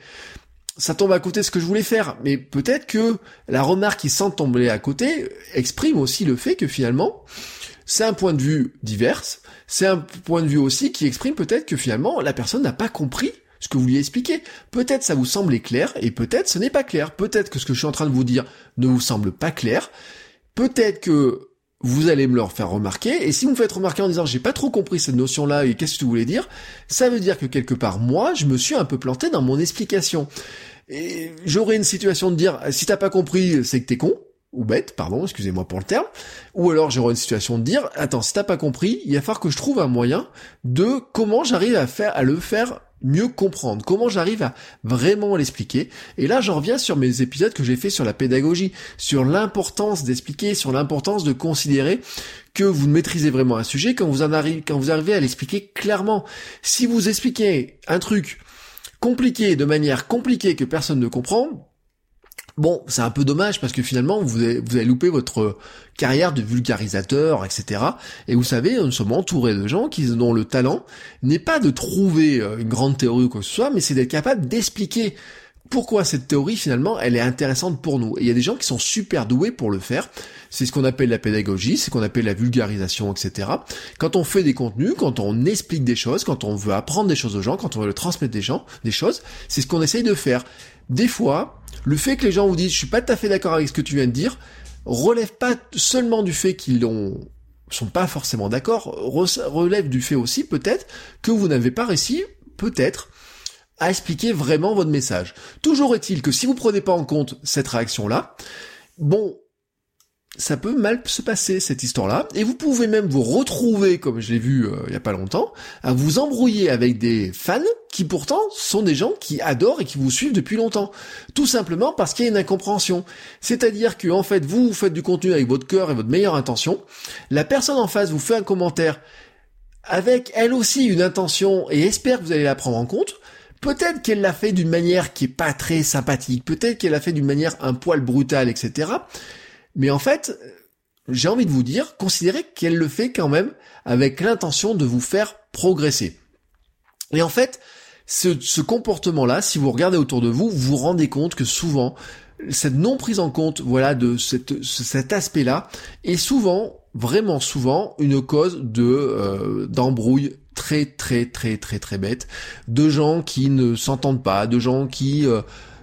ça tombe à côté de ce que je voulais faire. Mais peut-être que la remarque qui sent tomber à côté exprime aussi le fait que finalement, c'est un point de vue divers, c'est un point de vue aussi qui exprime peut-être que finalement la personne n'a pas compris ce que vous lui expliquez. Peut-être ça vous semblait clair et peut-être ce n'est pas clair. Peut-être que ce que je suis en train de vous dire ne vous semble pas clair. Peut-être que vous allez me le faire remarquer, et si vous me faites remarquer en disant j'ai pas trop compris cette notion-là et qu'est-ce que tu voulais dire, ça veut dire que quelque part moi je me suis un peu planté dans mon explication. Et j'aurais une situation de dire si t'as pas compris c'est que t'es con, ou bête, pardon, excusez-moi pour le terme, ou alors j'aurai une situation de dire, attends, si t'as pas compris, il va falloir que je trouve un moyen de comment j'arrive à faire, à le faire mieux comprendre, comment j'arrive à vraiment l'expliquer. Et là, j'en reviens sur mes épisodes que j'ai fait sur la pédagogie, sur l'importance d'expliquer, sur l'importance de considérer que vous maîtrisez vraiment un sujet quand vous en arrivez, quand vous arrivez à l'expliquer clairement. Si vous expliquez un truc compliqué de manière compliquée que personne ne comprend, Bon, c'est un peu dommage parce que finalement vous avez, vous avez loupé votre carrière de vulgarisateur, etc. Et vous savez, nous sommes entourés de gens qui dont le talent n'est pas de trouver euh, une grande théorie ou quoi que ce soit, mais c'est d'être capable d'expliquer pourquoi cette théorie finalement elle est intéressante pour nous. Et il y a des gens qui sont super doués pour le faire. C'est ce qu'on appelle la pédagogie, c'est ce qu'on appelle la vulgarisation, etc. Quand on fait des contenus, quand on explique des choses, quand on veut apprendre des choses aux gens, quand on veut transmettre des gens, des choses, c'est ce qu'on essaye de faire. Des fois, le fait que les gens vous disent je suis pas tout à fait d'accord avec ce que tu viens de dire, relève pas seulement du fait qu'ils ont sont pas forcément d'accord, relève du fait aussi peut-être que vous n'avez pas réussi, peut-être, à expliquer vraiment votre message. Toujours est-il que si vous prenez pas en compte cette réaction-là, bon, ça peut mal se passer cette histoire-là, et vous pouvez même vous retrouver, comme je l'ai vu euh, il y a pas longtemps, à vous embrouiller avec des fans qui pourtant sont des gens qui adorent et qui vous suivent depuis longtemps. Tout simplement parce qu'il y a une incompréhension. C'est-à-dire que en fait, vous, vous faites du contenu avec votre cœur et votre meilleure intention, la personne en face vous fait un commentaire avec elle aussi une intention et espère que vous allez la prendre en compte, Peut-être qu'elle l'a fait d'une manière qui est pas très sympathique, peut-être qu'elle l'a fait d'une manière un poil brutale, etc. Mais en fait, j'ai envie de vous dire, considérez qu'elle le fait quand même avec l'intention de vous faire progresser. Et en fait, ce, comportement-là, si vous regardez autour de vous, vous vous rendez compte que souvent, cette non prise en compte, voilà, de cet aspect-là, est souvent, vraiment souvent, une cause de euh, d'embrouille très très très très très bête, de gens qui ne s'entendent pas, de gens qui euh,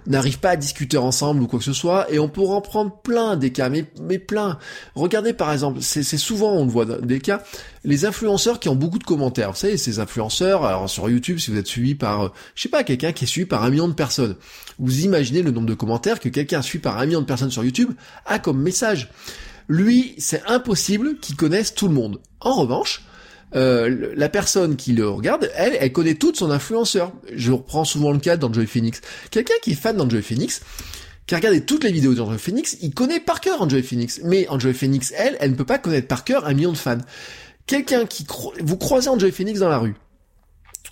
n'arrivent pas à discuter ensemble ou quoi que ce soit, et on pourra en prendre plein des cas, mais, mais plein. Regardez par exemple, c'est souvent on le voit des cas, les influenceurs qui ont beaucoup de commentaires. Vous savez, ces influenceurs, alors sur YouTube, si vous êtes suivi par, je sais pas, quelqu'un qui est suivi par un million de personnes, vous imaginez le nombre de commentaires que quelqu'un suivi par un million de personnes sur YouTube a comme message. Lui, c'est impossible qu'il connaisse tout le monde. En revanche, euh, la personne qui le regarde, elle, elle connaît toute son influenceur. Je reprends souvent le cas d'Enjoy Phoenix. Quelqu'un qui est fan d'Enjoy Phoenix, qui a regardé toutes les vidéos d'Enjoy Phoenix, il connaît par cœur Enjoy Phoenix. Mais Enjoy Phoenix, elle, elle ne peut pas connaître par cœur un million de fans. Quelqu'un qui... Vous croisez Enjoy Phoenix dans la rue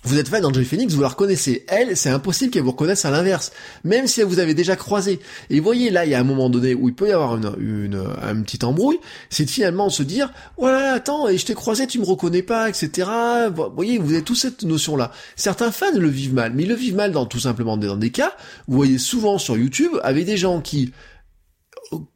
vous êtes fan d'Angel Phoenix, vous la reconnaissez. Elle, c'est impossible qu'elle vous reconnaisse à l'inverse. Même si vous avez déjà croisé. Et voyez, là, il y a un moment donné où il peut y avoir une, une, un petit embrouille. C'est de finalement se dire, voilà, attends, et je t'ai croisé, tu me reconnais pas, etc. Vous voyez, vous avez toute cette notion-là. Certains fans le vivent mal, mais ils le vivent mal dans tout simplement dans des cas. Vous voyez souvent sur YouTube, avec des gens qui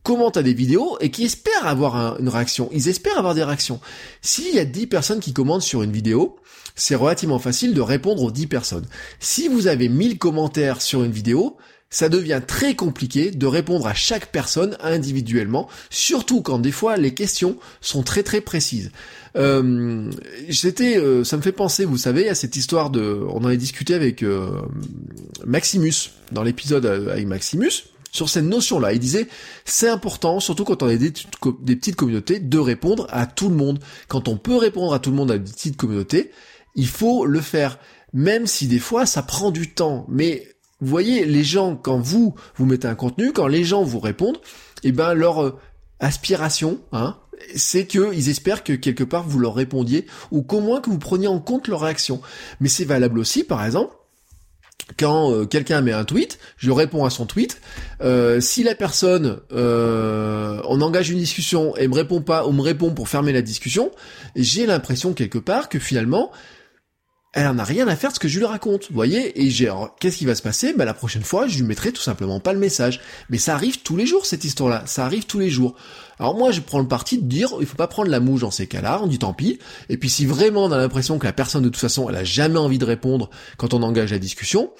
commentent à des vidéos et qui espèrent avoir une réaction. Ils espèrent avoir des réactions. S'il y a 10 personnes qui commentent sur une vidéo, c'est relativement facile de répondre aux 10 personnes. Si vous avez 1000 commentaires sur une vidéo, ça devient très compliqué de répondre à chaque personne individuellement, surtout quand des fois les questions sont très très précises. Euh, euh ça me fait penser, vous savez, à cette histoire de, on en a discuté avec euh, Maximus dans l'épisode euh, avec Maximus sur cette notion-là. Il disait, c'est important, surtout quand on a des, petites communautés, de répondre à tout le monde. Quand on peut répondre à tout le monde à des petites communautés, il faut le faire. Même si des fois ça prend du temps. Mais vous voyez, les gens, quand vous, vous mettez un contenu, quand les gens vous répondent, eh ben, leur euh, aspiration, hein, c'est qu'ils espèrent que quelque part vous leur répondiez, ou qu'au moins que vous preniez en compte leur réaction. Mais c'est valable aussi, par exemple, quand euh, quelqu'un met un tweet, je réponds à son tweet. Euh, si la personne, euh, on engage une discussion et me répond pas ou me répond pour fermer la discussion, j'ai l'impression quelque part que finalement, elle en a rien à faire de ce que je lui raconte, vous voyez Et j'ai, qu'est-ce qui va se passer? Ben la prochaine fois, je lui mettrai tout simplement pas le message. Mais ça arrive tous les jours cette histoire-là, ça arrive tous les jours. Alors moi, je prends le parti de dire, il faut pas prendre la mouche dans ces cas-là, on dit tant pis. Et puis si vraiment on a l'impression que la personne de toute façon, elle a jamais envie de répondre quand on engage la discussion,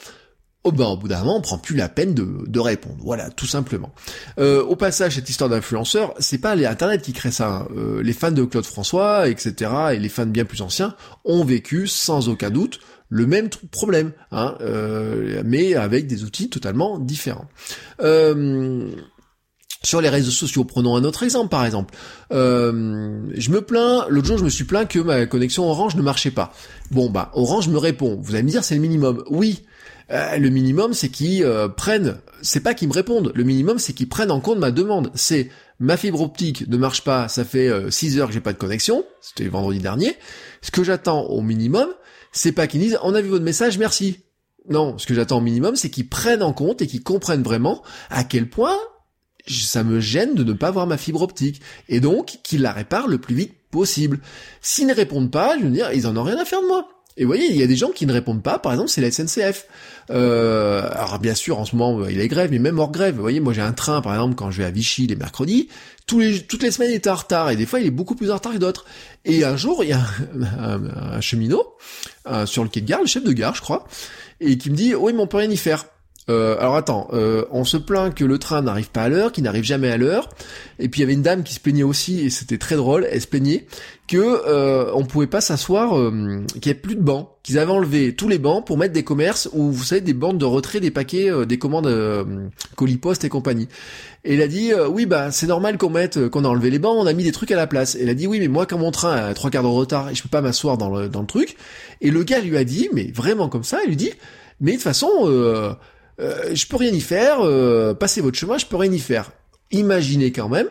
oh ben au bout d'un moment on prend plus la peine de, répondre. Voilà, tout simplement. Euh, au passage, cette histoire d'influenceur, c'est pas les internet qui crée ça. Hein. Euh, les fans de Claude François, etc., et les fans bien plus anciens ont vécu sans aucun doute le même problème, hein, euh, mais avec des outils totalement différents. sur les réseaux sociaux, prenons un autre exemple par exemple. je me plains, l'autre jour je me suis plaint que ma connexion Orange ne marchait pas. Bon bah Orange me répond, vous allez me dire c'est le minimum. Oui, euh, le minimum, c'est qu'ils euh, prennent, c'est pas qu'ils me répondent, le minimum, c'est qu'ils prennent en compte ma demande. C'est ma fibre optique ne marche pas, ça fait 6 euh, heures que j'ai pas de connexion, c'était vendredi dernier. Ce que j'attends au minimum, c'est pas qu'ils disent on a vu votre message, merci. Non, ce que j'attends au minimum, c'est qu'ils prennent en compte et qu'ils comprennent vraiment à quel point ça me gêne de ne pas voir ma fibre optique. Et donc, qu'ils la réparent le plus vite possible. S'ils ne répondent pas, je veux dire, ils en ont rien à faire de moi. Et vous voyez, il y a des gens qui ne répondent pas, par exemple, c'est la SNCF. Euh, alors bien sûr, en ce moment, il est grève, mais même hors grève, vous voyez, moi j'ai un train, par exemple, quand je vais à Vichy les mercredis, toutes les semaines il est en retard, et des fois il est beaucoup plus en retard que d'autres. Et un jour, il y a un, cheminot euh, sur le quai de gare, le chef de gare, je crois, et qui me dit, oui, mais on peut rien y faire. Euh, alors attends, euh, on se plaint que le train n'arrive pas à l'heure, qu'il n'arrive jamais à l'heure. Et puis il y avait une dame qui se plaignait aussi, et c'était très drôle, elle se plaignait que euh, on pouvait pas s'asseoir, euh, qu'il y ait plus de bancs, qu'ils avaient enlevé tous les bancs pour mettre des commerces ou vous savez des bandes de retrait des paquets, euh, des commandes colis poste et compagnie. Et il a dit oui bah c'est normal qu'on mette, qu'on a enlevé les bancs, on a mis des trucs à la place. Et elle a dit oui mais moi quand mon train a trois quarts de retard et je peux pas m'asseoir dans le dans le truc. Et le gars lui a dit mais vraiment comme ça, il lui dit mais de toute façon euh, je peux rien y faire, euh, passez votre chemin, je peux rien y faire. Imaginez quand même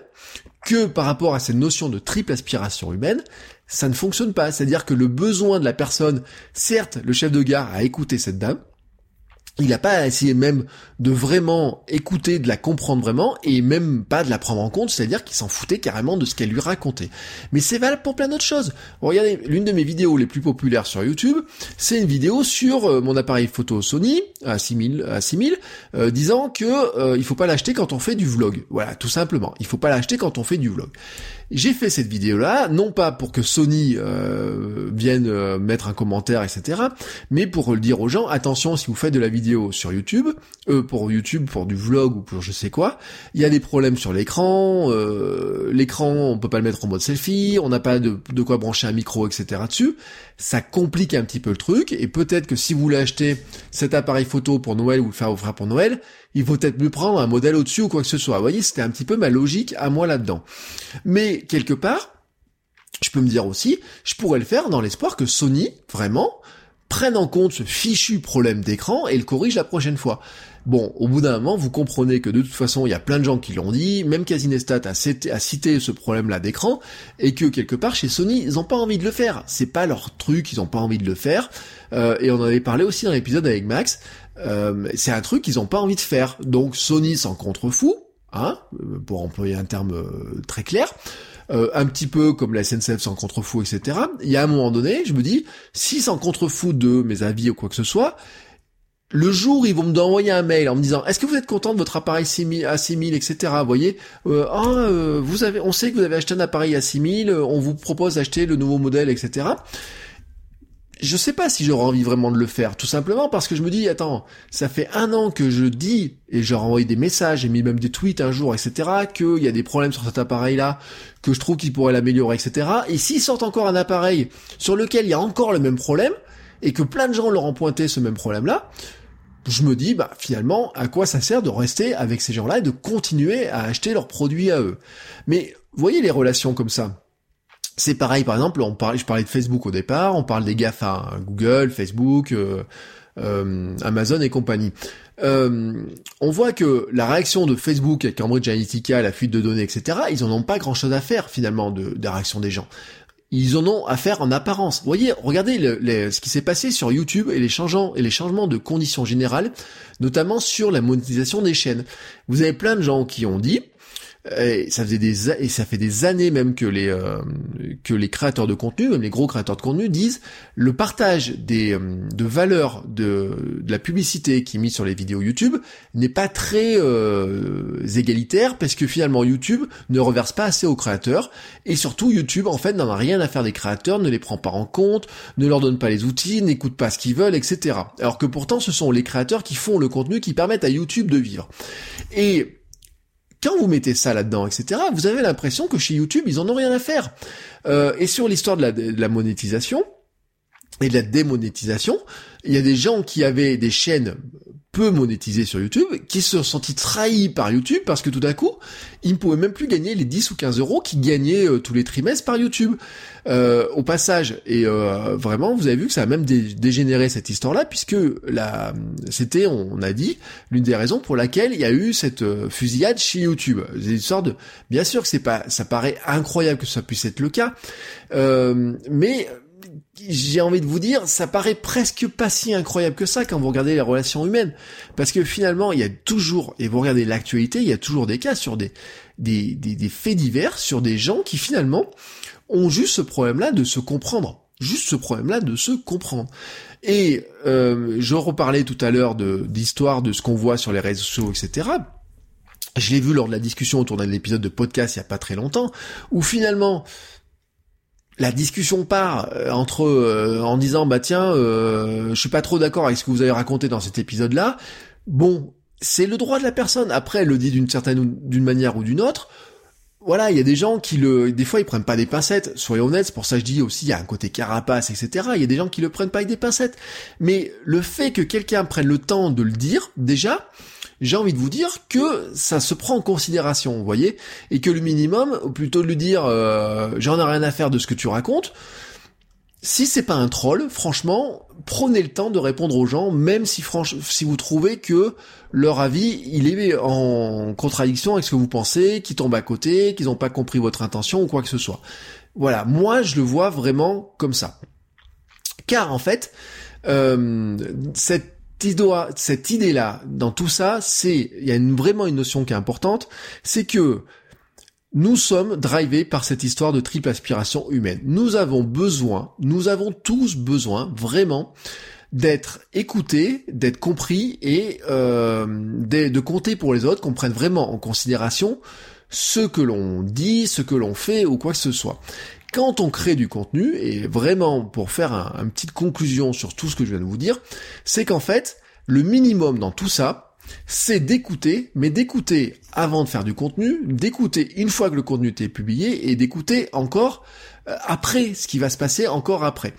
que par rapport à cette notion de triple aspiration humaine, ça ne fonctionne pas. C'est-à-dire que le besoin de la personne, certes, le chef de gare a écouté cette dame, il n'a pas essayé même de vraiment écouter, de la comprendre vraiment, et même pas de la prendre en compte, c'est-à-dire qu'il s'en foutait carrément de ce qu'elle lui racontait. Mais c'est valable pour plein d'autres choses. Regardez, l'une de mes vidéos les plus populaires sur YouTube, c'est une vidéo sur euh, mon appareil photo Sony à 6000, à 6000, euh, disant que euh, il faut pas l'acheter quand on fait du vlog. Voilà, tout simplement. Il faut pas l'acheter quand on fait du vlog. J'ai fait cette vidéo-là, non pas pour que Sony euh, vienne euh, mettre un commentaire, etc., mais pour le dire aux gens, attention, si vous faites de la vidéo sur YouTube, euh, pour YouTube, pour du vlog ou pour je sais quoi, il y a des problèmes sur l'écran, euh, l'écran, on peut pas le mettre en mode selfie, on n'a pas de, de quoi brancher un micro, etc. dessus, ça complique un petit peu le truc, et peut-être que si vous voulez acheter cet appareil photo pour Noël ou le faire offrir pour Noël, il faut peut-être mieux prendre un modèle au-dessus ou quoi que ce soit. Vous voyez, c'était un petit peu ma logique à moi là-dedans. Mais quelque part, je peux me dire aussi, je pourrais le faire dans l'espoir que Sony, vraiment, prenne en compte ce fichu problème d'écran et le corrige la prochaine fois. Bon, au bout d'un moment, vous comprenez que de toute façon, il y a plein de gens qui l'ont dit, même Casinestat a cité, a cité ce problème-là d'écran, et que quelque part chez Sony, ils n'ont pas envie de le faire. C'est pas leur truc, ils n'ont pas envie de le faire. Euh, et on en avait parlé aussi dans l'épisode avec Max. Euh, c'est un truc qu'ils n'ont pas envie de faire. Donc Sony s'en contrefou, hein, pour employer un terme euh, très clair. Euh, un petit peu comme la SNCF s'en contrefou, etc. Il y a un moment donné, je me dis, si s'en contrefou de mes avis ou quoi que ce soit, le jour ils vont me envoyer un mail en me disant est-ce que vous êtes content de votre appareil 6000 à 6000 etc vous voyez euh, ah euh, vous avez on sait que vous avez acheté un appareil à 6000 euh, on vous propose d'acheter le nouveau modèle etc je sais pas si j'aurais envie vraiment de le faire, tout simplement parce que je me dis, attends, ça fait un an que je dis, et j'ai envoyé des messages, j'ai mis même des tweets un jour, etc., qu'il y a des problèmes sur cet appareil-là, que je trouve qu'il pourrait l'améliorer, etc., et s'ils sortent encore un appareil sur lequel il y a encore le même problème, et que plein de gens leur ont pointé ce même problème-là, je me dis, bah, finalement, à quoi ça sert de rester avec ces gens-là et de continuer à acheter leurs produits à eux? Mais, voyez les relations comme ça. C'est pareil, par exemple, on parlait, je parlais de Facebook au départ, on parle des GAFA, Google, Facebook, euh, euh, Amazon et compagnie. Euh, on voit que la réaction de Facebook avec Cambridge Analytica, la fuite de données, etc., ils en ont pas grand-chose à faire finalement de, de la réaction des gens ils en ont à faire en apparence. Vous voyez, regardez ce qui s'est passé sur YouTube et les changements et les changements de conditions générales, notamment sur la monétisation des chaînes. Vous avez plein de gens qui ont dit et ça faisait des et ça fait des années même que les euh, que les créateurs de contenu, même les gros créateurs de contenu disent le partage des euh, de valeurs de, de la publicité qui est mise sur les vidéos YouTube n'est pas très euh, égalitaire parce que finalement YouTube ne reverse pas assez aux créateurs et surtout YouTube en fait n'en a rien à faire des créateurs, ne les prend pas en compte, ne leur donne pas les outils, n'écoute pas ce qu'ils veulent, etc. Alors que pourtant ce sont les créateurs qui font le contenu qui permettent à YouTube de vivre. Et quand vous mettez ça là-dedans, etc., vous avez l'impression que chez YouTube, ils en ont rien à faire. Euh, et sur l'histoire de la, de la monétisation et de la démonétisation, il y a des gens qui avaient des chaînes peu monétisé sur YouTube, qui se sont sentis trahis par YouTube parce que tout d'un coup, ils ne pouvaient même plus gagner les 10 ou 15 euros qu'ils gagnaient euh, tous les trimestres par YouTube. Euh, au passage, et euh, vraiment, vous avez vu que ça a même dégénéré cette histoire-là, puisque la, c'était, on a dit, l'une des raisons pour laquelle il y a eu cette fusillade chez YouTube. C'est sorte de, bien sûr que c'est pas, ça paraît incroyable que ça puisse être le cas, mais j'ai envie de vous dire, ça paraît presque pas si incroyable que ça quand vous regardez les relations humaines. Parce que finalement, il y a toujours, et vous regardez l'actualité, il y a toujours des cas sur des, des, des, faits divers, sur des gens qui finalement ont juste ce problème-là de se comprendre. Juste ce problème-là de se comprendre. Et euh, je reparlais tout à l'heure d'histoire de ce qu'on voit sur les réseaux sociaux, etc. Je l'ai vu lors de la discussion autour d'un épisode de podcast il y a pas très longtemps, où finalement la discussion part euh, entre euh, en disant bah tiens euh, je suis pas trop d'accord avec ce que vous avez raconté dans cet épisode là bon c'est le droit de la personne après elle le dit d'une certaine d'une manière ou d'une autre voilà, il y a des gens qui le, des fois ils prennent pas des pincettes. Soyons honnêtes, c'est pour ça que je dis aussi il y a un côté carapace, etc. Il y a des gens qui le prennent pas avec des pincettes. Mais le fait que quelqu'un prenne le temps de le dire, déjà, j'ai envie de vous dire que ça se prend en considération, vous voyez, et que le minimum, plutôt de lui dire euh, j'en ai rien à faire de ce que tu racontes, si c'est pas un troll, franchement, prenez le temps de répondre aux gens, même si si vous trouvez que leur avis, il est en contradiction avec ce que vous pensez, qu'ils tombent à côté, qu'ils n'ont pas compris votre intention ou quoi que ce soit. Voilà, moi je le vois vraiment comme ça. Car en fait, euh, cette cette idée-là, dans tout ça, c'est, il y a vraiment une notion qui est importante, c'est que nous sommes drivés par cette histoire de triple aspiration humaine. Nous avons besoin, nous avons tous besoin, vraiment, d'être écoutés, d'être compris et euh, de, de, compter pour les autres, qu'on prenne vraiment en considération ce que l'on dit, ce que l'on fait ou quoi que ce soit quand on crée du contenu, et vraiment pour faire une petite conclusion sur tout ce que je viens de vous dire, c'est qu'en fait, le minimum dans tout ça, c'est d'écouter, mais d'écouter avant de faire du contenu, d'écouter une fois que le contenu est publié et d'écouter encore euh, après ce qui va se passer encore après.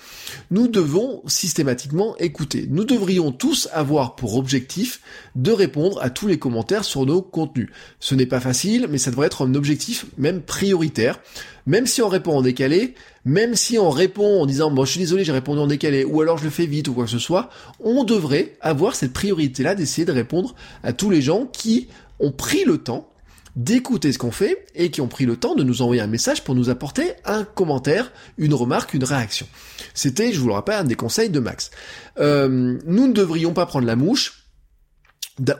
Nous devons systématiquement écouter. Nous devrions tous avoir pour objectif de répondre à tous les commentaires sur nos contenus. Ce n'est pas facile, mais ça devrait être un objectif même prioritaire. Même si on répond en décalé, même si on répond en disant bon je suis désolé j'ai répondu en décalé ou alors je le fais vite ou quoi que ce soit, on devrait avoir cette priorité là d'essayer de répondre à tous les gens qui ont pris le temps d'écouter ce qu'on fait et qui ont pris le temps de nous envoyer un message pour nous apporter un commentaire, une remarque, une réaction. C'était, je vous le rappelle, un des conseils de Max. Euh, nous ne devrions pas prendre la mouche.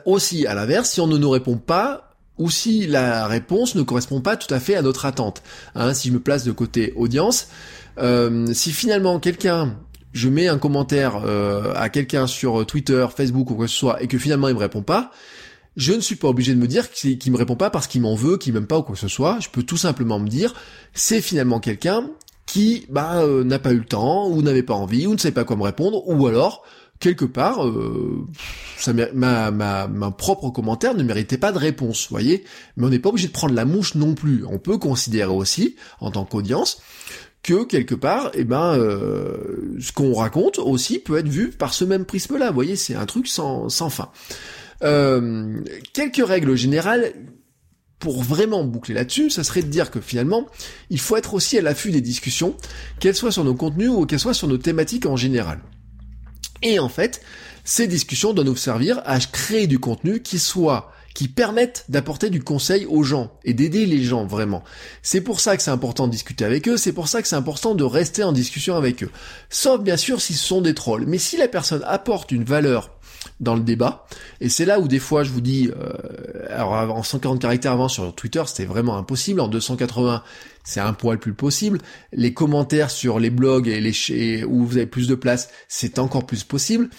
Aussi, à l'inverse, si on ne nous répond pas, ou si la réponse ne correspond pas tout à fait à notre attente. Hein, si je me place de côté audience, euh, si finalement quelqu'un je mets un commentaire euh, à quelqu'un sur Twitter, Facebook ou quoi que ce soit, et que finalement il me répond pas, je ne suis pas obligé de me dire qu'il me répond pas parce qu'il m'en veut, qu'il m'aime pas ou quoi que ce soit. Je peux tout simplement me dire, c'est finalement quelqu'un qui bah, euh, n'a pas eu le temps, ou n'avait pas envie, ou ne sait pas quoi me répondre, ou alors quelque part, euh, ça, ma, ma, ma, propre commentaire ne méritait pas de réponse, voyez. Mais on n'est pas obligé de prendre la mouche non plus. On peut considérer aussi, en tant qu'audience, que quelque part, eh ben, euh, ce qu'on raconte aussi peut être vu par ce même prisme-là. Vous voyez, c'est un truc sans, sans fin. Euh, quelques règles générales pour vraiment boucler là-dessus, ça serait de dire que finalement, il faut être aussi à l'affût des discussions, qu'elles soient sur nos contenus ou qu'elles soient sur nos thématiques en général. Et en fait, ces discussions doivent nous servir à créer du contenu qui soit qui permette d'apporter du conseil aux gens et d'aider les gens vraiment. C'est pour ça que c'est important de discuter avec eux, c'est pour ça que c'est important de rester en discussion avec eux. Sauf bien sûr s'ils sont des trolls. Mais si la personne apporte une valeur dans le débat. Et c'est là où des fois je vous dis, euh, alors en 140 caractères avant sur Twitter c'était vraiment impossible, en 280 c'est un poil plus possible. Les commentaires sur les blogs et les où vous avez plus de place, c'est encore plus possible.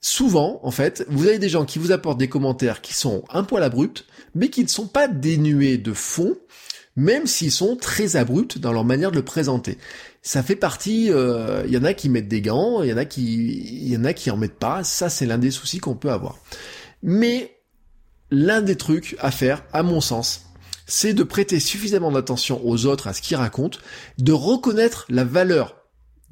Souvent, en fait, vous avez des gens qui vous apportent des commentaires qui sont un poil abrupts, mais qui ne sont pas dénués de fond, même s'ils sont très abrupts dans leur manière de le présenter ça fait partie. Il euh, y en a qui mettent des gants, il y en a qui, y en a qui en mettent pas. Ça, c'est l'un des soucis qu'on peut avoir. Mais l'un des trucs à faire, à mon sens, c'est de prêter suffisamment d'attention aux autres, à ce qu'ils racontent, de reconnaître la valeur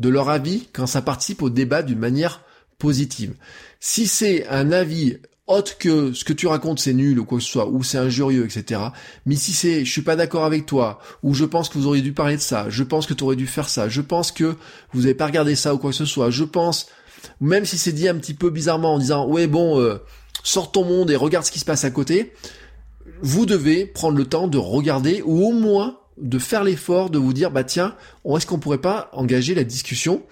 de leur avis quand ça participe au débat d'une manière positive. Si c'est un avis autre que ce que tu racontes c'est nul ou quoi que ce soit, ou c'est injurieux, etc. Mais si c'est je suis pas d'accord avec toi, ou je pense que vous auriez dû parler de ça, je pense que tu aurais dû faire ça, je pense que vous avez pas regardé ça ou quoi que ce soit, je pense, même si c'est dit un petit peu bizarrement en disant ouais bon, euh, sors ton monde et regarde ce qui se passe à côté, vous devez prendre le temps de regarder ou au moins de faire l'effort de vous dire bah tiens, est-ce qu'on pourrait pas engager la discussion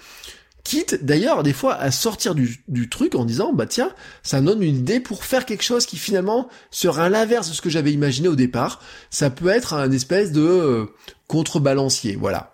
quitte d'ailleurs des fois à sortir du, truc en disant bah tiens ça donne une idée pour faire quelque chose qui finalement sera l'inverse de ce que j'avais imaginé au départ. Ça peut être un espèce de euh, contrebalancier voilà.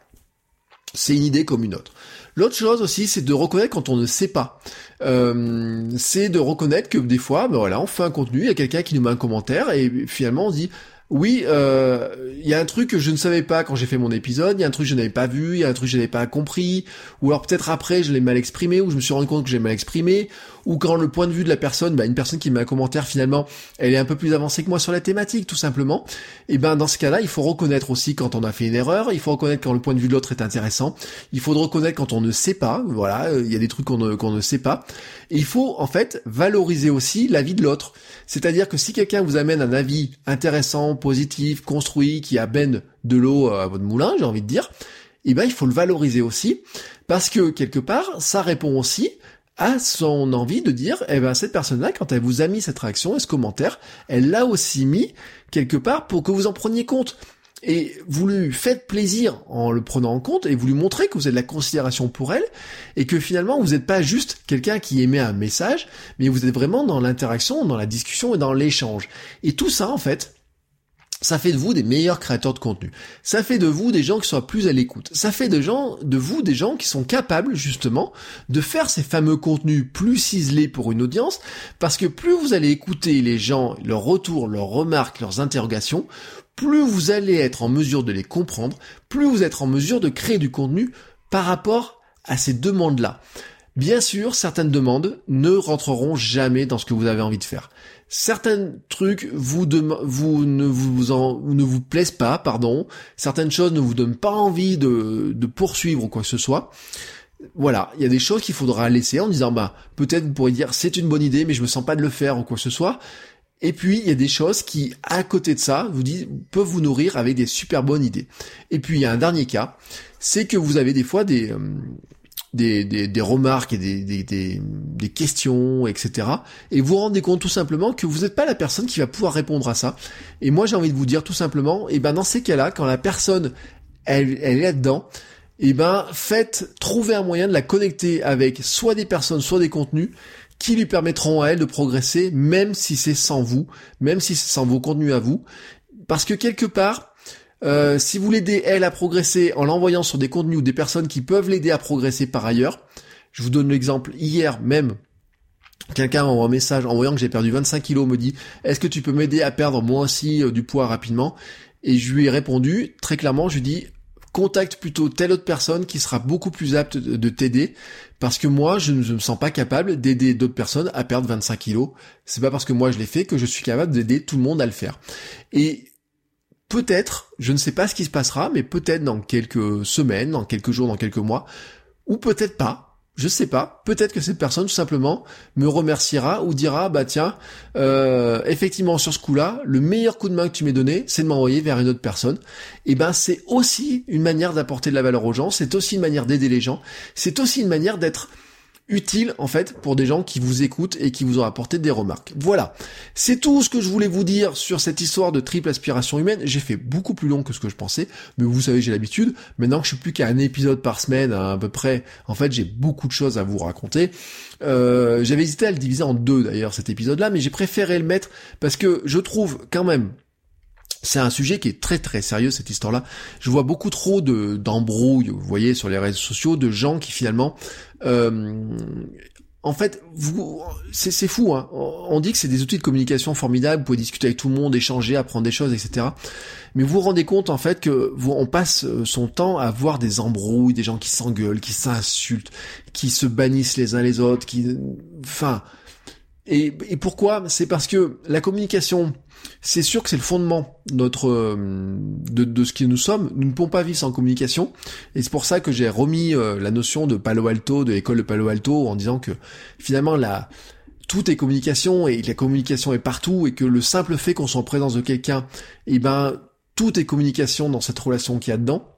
C'est une idée comme une autre. L'autre chose aussi, c'est de reconnaître quand on ne sait pas. Euh, c'est de reconnaître que des fois, ben voilà, on fait un contenu, il y a quelqu'un qui nous met un commentaire et finalement on dit oui, euh, il y a un truc que je ne savais pas quand j'ai fait mon épisode, il y a un truc que je n'avais pas vu, il y a un truc que je n'avais pas compris, ou alors peut-être après je l'ai mal exprimé, ou je me suis rendu compte que j'ai mal exprimé, ou quand le point de vue de la personne, bah, une personne qui met un commentaire finalement, elle est un peu plus avancée que moi sur la thématique, tout simplement, et ben dans ce cas-là, il faut reconnaître aussi quand on a fait une erreur, il faut reconnaître quand le point de vue de l'autre est intéressant, il faut reconnaître quand on ne sait pas, voilà, il y a des trucs qu'on ne, qu'on ne sait pas, et il faut en fait valoriser aussi l'avis de l'autre. C'est-à-dire que si quelqu'un vous amène un avis intéressant, positif, construit, qui amène de l'eau à votre moulin, j'ai envie de dire, eh ben il faut le valoriser aussi, parce que quelque part, ça répond aussi à son envie de dire, eh ben cette personne-là, quand elle vous a mis cette réaction et ce commentaire, elle l'a aussi mis quelque part pour que vous en preniez compte. Et vous lui faites plaisir en le prenant en compte et vous lui montrez que vous avez de la considération pour elle et que finalement vous n'êtes pas juste quelqu'un qui émet un message, mais vous êtes vraiment dans l'interaction, dans la discussion et dans l'échange. Et tout ça, en fait, ça fait de vous des meilleurs créateurs de contenu. Ça fait de vous des gens qui soient plus à l'écoute. Ça fait de gens, de vous des gens qui sont capables, justement, de faire ces fameux contenus plus ciselés pour une audience, parce que plus vous allez écouter les gens, leurs retours, leurs remarques, leurs interrogations, plus vous allez être en mesure de les comprendre, plus vous êtes en mesure de créer du contenu par rapport à ces demandes-là. Bien sûr, certaines demandes ne rentreront jamais dans ce que vous avez envie de faire certains trucs vous, ne vous plaisent pas, pardon, certaines choses ne vous donnent pas envie de, de poursuivre ou quoi que ce soit. Voilà, il y a des choses qu'il faudra laisser en disant bah peut-être vous pourrez dire c'est une bonne idée mais je me sens pas de le faire ou quoi que ce soit. Et puis il y a des choses qui à côté de ça vous disent peuvent vous nourrir avec des super bonnes idées. Et puis il y a un dernier cas, c'est que vous avez des fois des euh, des, des, remarques et des, des, des, questions, etc. Et vous vous rendez compte tout simplement que vous n'êtes pas la personne qui va pouvoir répondre à ça. Et moi j'ai envie de vous dire tout simplement, et eh ben dans ces cas-là, quand la personne elle, elle est là-dedans, et eh ben faites trouver un moyen de la connecter avec soit des personnes, soit des contenus qui lui permettront à elle de progresser, même si c'est sans vous, même si c'est sans vos contenus à vous. Parce que quelque part, euh, si vous l'aidez elle à progresser en l'envoyant sur des contenus ou des personnes qui peuvent l'aider à progresser par ailleurs, Je vous donne l'exemple, hier même, Quelqu'un envoie un message en voyant que j'ai perdu 25 kilos me dit est-ce que tu peux m'aider à perdre moi aussi euh, du poids rapidement? Et je lui ai répondu très clairement, je lui dis contacte plutôt telle autre personne qui sera beaucoup plus apte de, t'aider parce que moi je ne me sens pas capable d'aider d'autres personnes à perdre 25 kilos. C'est pas parce que moi je l'ai fait que je suis capable d'aider tout le monde à le faire. Et peut-être, je ne sais pas ce qui se passera, mais peut-être dans quelques semaines, dans quelques jours, dans quelques mois, ou peut-être pas, je sais pas, peut-être que cette personne tout simplement me remerciera ou dira bah tiens, euh, effectivement sur ce coup-là, le meilleur coup de main que tu m'aies donné, c'est de m'envoyer vers une autre personne. Et ben c'est aussi une manière d'apporter de la valeur aux gens, c'est aussi une manière d'aider les gens, c'est aussi une manière d'être utile en fait pour des gens qui vous écoutent et qui vous ont apporté des remarques. Voilà, c'est tout ce que je voulais vous dire sur cette histoire de triple aspiration humaine. J'ai fait beaucoup plus long que ce que je pensais, mais vous savez j'ai l'habitude. Maintenant que je suis plus qu'à un épisode par semaine à, peu près, en fait j'ai beaucoup de choses à vous raconter. Euh, J'avais hésité à le diviser en deux d'ailleurs cet épisode-là, mais j'ai préféré le mettre parce que je trouve quand même c'est un sujet qui est très très sérieux cette histoire-là. Je vois beaucoup trop de d'embrouilles, vous voyez, sur les réseaux sociaux, de gens qui finalement, euh, en fait, vous, c'est fou. Hein. On dit que c'est des outils de communication formidables. Vous pouvez discuter avec tout le monde, échanger, apprendre des choses, etc. Mais vous vous rendez compte en fait que vous, on passe euh, son temps à voir des embrouilles, des gens qui s'engueulent, qui s'insultent, qui se bannissent les uns les autres, qui, enfin, et, et pourquoi? C'est parce que la communication c'est sûr que c'est le fondement notre euh, de, de, ce que nous sommes. Nous ne pouvons pas vivre sans communication, et c'est pour ça que j'ai remis euh, la notion de Palo Alto, de l'école de Palo Alto, en disant que finalement la tout est communication et la communication est partout et que le simple fait qu'on soit en présence de quelqu'un, eh ben tout est communication dans cette relation qu'il y a dedans.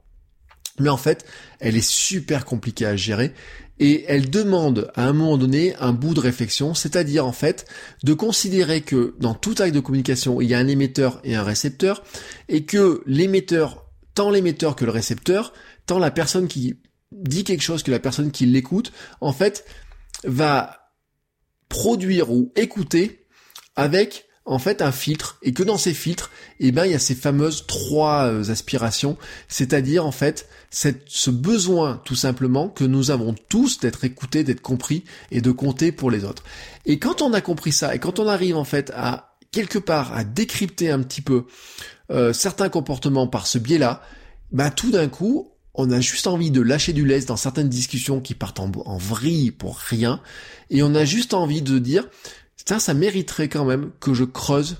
Mais en fait, elle est super compliquée à gérer et elle demande à un moment donné un bout de réflexion, c'est-à-dire en fait de considérer que dans tout acte de communication, il y a un émetteur et un récepteur, et que l'émetteur, tant l'émetteur que le récepteur, tant la personne qui dit quelque chose que la personne qui l'écoute, en fait, va produire ou écouter avec en fait un filtre. Et que dans ces filtres, eh ben il y a ces fameuses trois euh, aspirations, c'est-à-dire en fait cette, ce besoin tout simplement que nous avons tous d'être écoutés, d'être compris et de compter pour les autres. Et quand on a compris ça et quand on arrive en fait à quelque part à décrypter un petit peu euh, certains comportements par ce biais-là, bah tout d'un coup on a juste envie de lâcher du lest dans certaines discussions qui partent en, en vrille pour rien, et on a juste envie de dire ça mériterait quand même que je creuse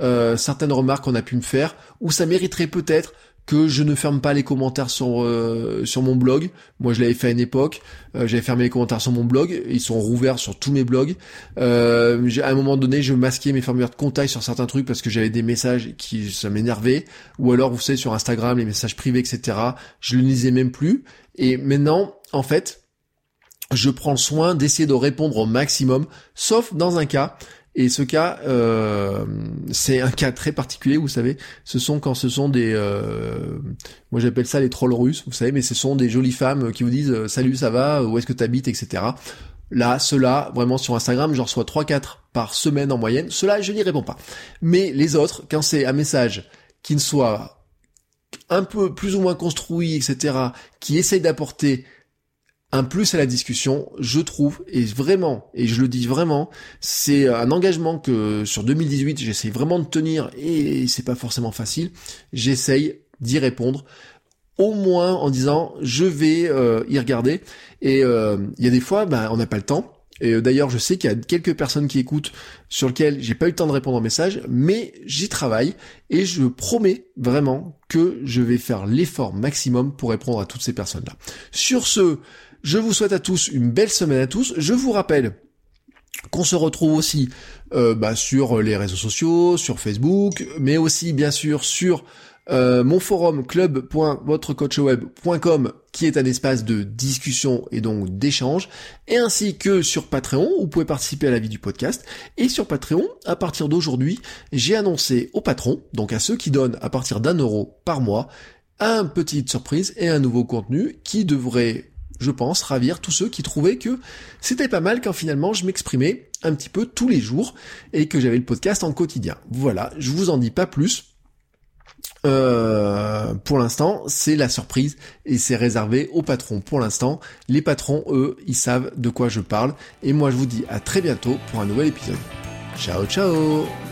euh, certaines remarques qu'on a pu me faire, ou ça mériterait peut-être que je ne ferme pas les commentaires sur euh, sur mon blog. Moi, je l'avais fait à une époque. Euh, j'avais fermé les commentaires sur mon blog. Ils sont rouverts sur tous mes blogs. Euh, à un moment donné, je masquais mes formulaires de contact sur certains trucs parce que j'avais des messages qui ça m'énervait. Ou alors, vous savez, sur Instagram, les messages privés, etc. Je ne lisais même plus. Et maintenant, en fait, je prends soin d'essayer de répondre au maximum, sauf dans un cas. Et ce cas, euh, c'est un cas très particulier, vous savez. Ce sont quand ce sont des, euh, moi j'appelle ça les trolls russes, vous savez, mais ce sont des jolies femmes qui vous disent euh, salut, ça va, où est-ce que tu habites, etc. Là, cela, vraiment sur Instagram, j'en reçois 3-4 par semaine en moyenne. Cela, je n'y réponds pas. Mais les autres, quand c'est un message qui ne soit un peu plus ou moins construit, etc., qui essaye d'apporter un plus à la discussion, je trouve, et vraiment, et je le dis vraiment, c'est un engagement que sur 2018 j'essaye vraiment de tenir, et c'est pas forcément facile, j'essaye d'y répondre, au moins en disant je vais euh, y regarder, et euh, il y a des fois, bah, on n'a pas le temps, et euh, d'ailleurs, je sais qu'il y a quelques personnes qui écoutent sur lesquelles j'ai pas eu le temps de répondre aux messages, mais j'y travaille et je promets vraiment que je vais faire l'effort maximum pour répondre à toutes ces personnes-là. Sur ce, je vous souhaite à tous une belle semaine à tous. Je vous rappelle qu'on se retrouve aussi euh, bah, sur les réseaux sociaux, sur Facebook, mais aussi bien sûr sur euh, mon forum club.votrecoachweb.com qui est un espace de discussion et donc d'échange, et ainsi que sur Patreon, où vous pouvez participer à la vie du podcast. Et sur Patreon, à partir d'aujourd'hui, j'ai annoncé aux patrons, donc à ceux qui donnent à partir d'un euro par mois, un petite surprise et un nouveau contenu qui devrait je pense, ravir tous ceux qui trouvaient que c'était pas mal quand finalement je m'exprimais un petit peu tous les jours et que j'avais le podcast en quotidien. Voilà, je vous en dis pas plus. euh, pour l'instant, c'est la surprise et c'est réservé aux patrons. Pour l'instant, les patrons, eux, ils savent de quoi je parle. Et moi, je vous dis à très bientôt pour un nouvel épisode. Ciao, ciao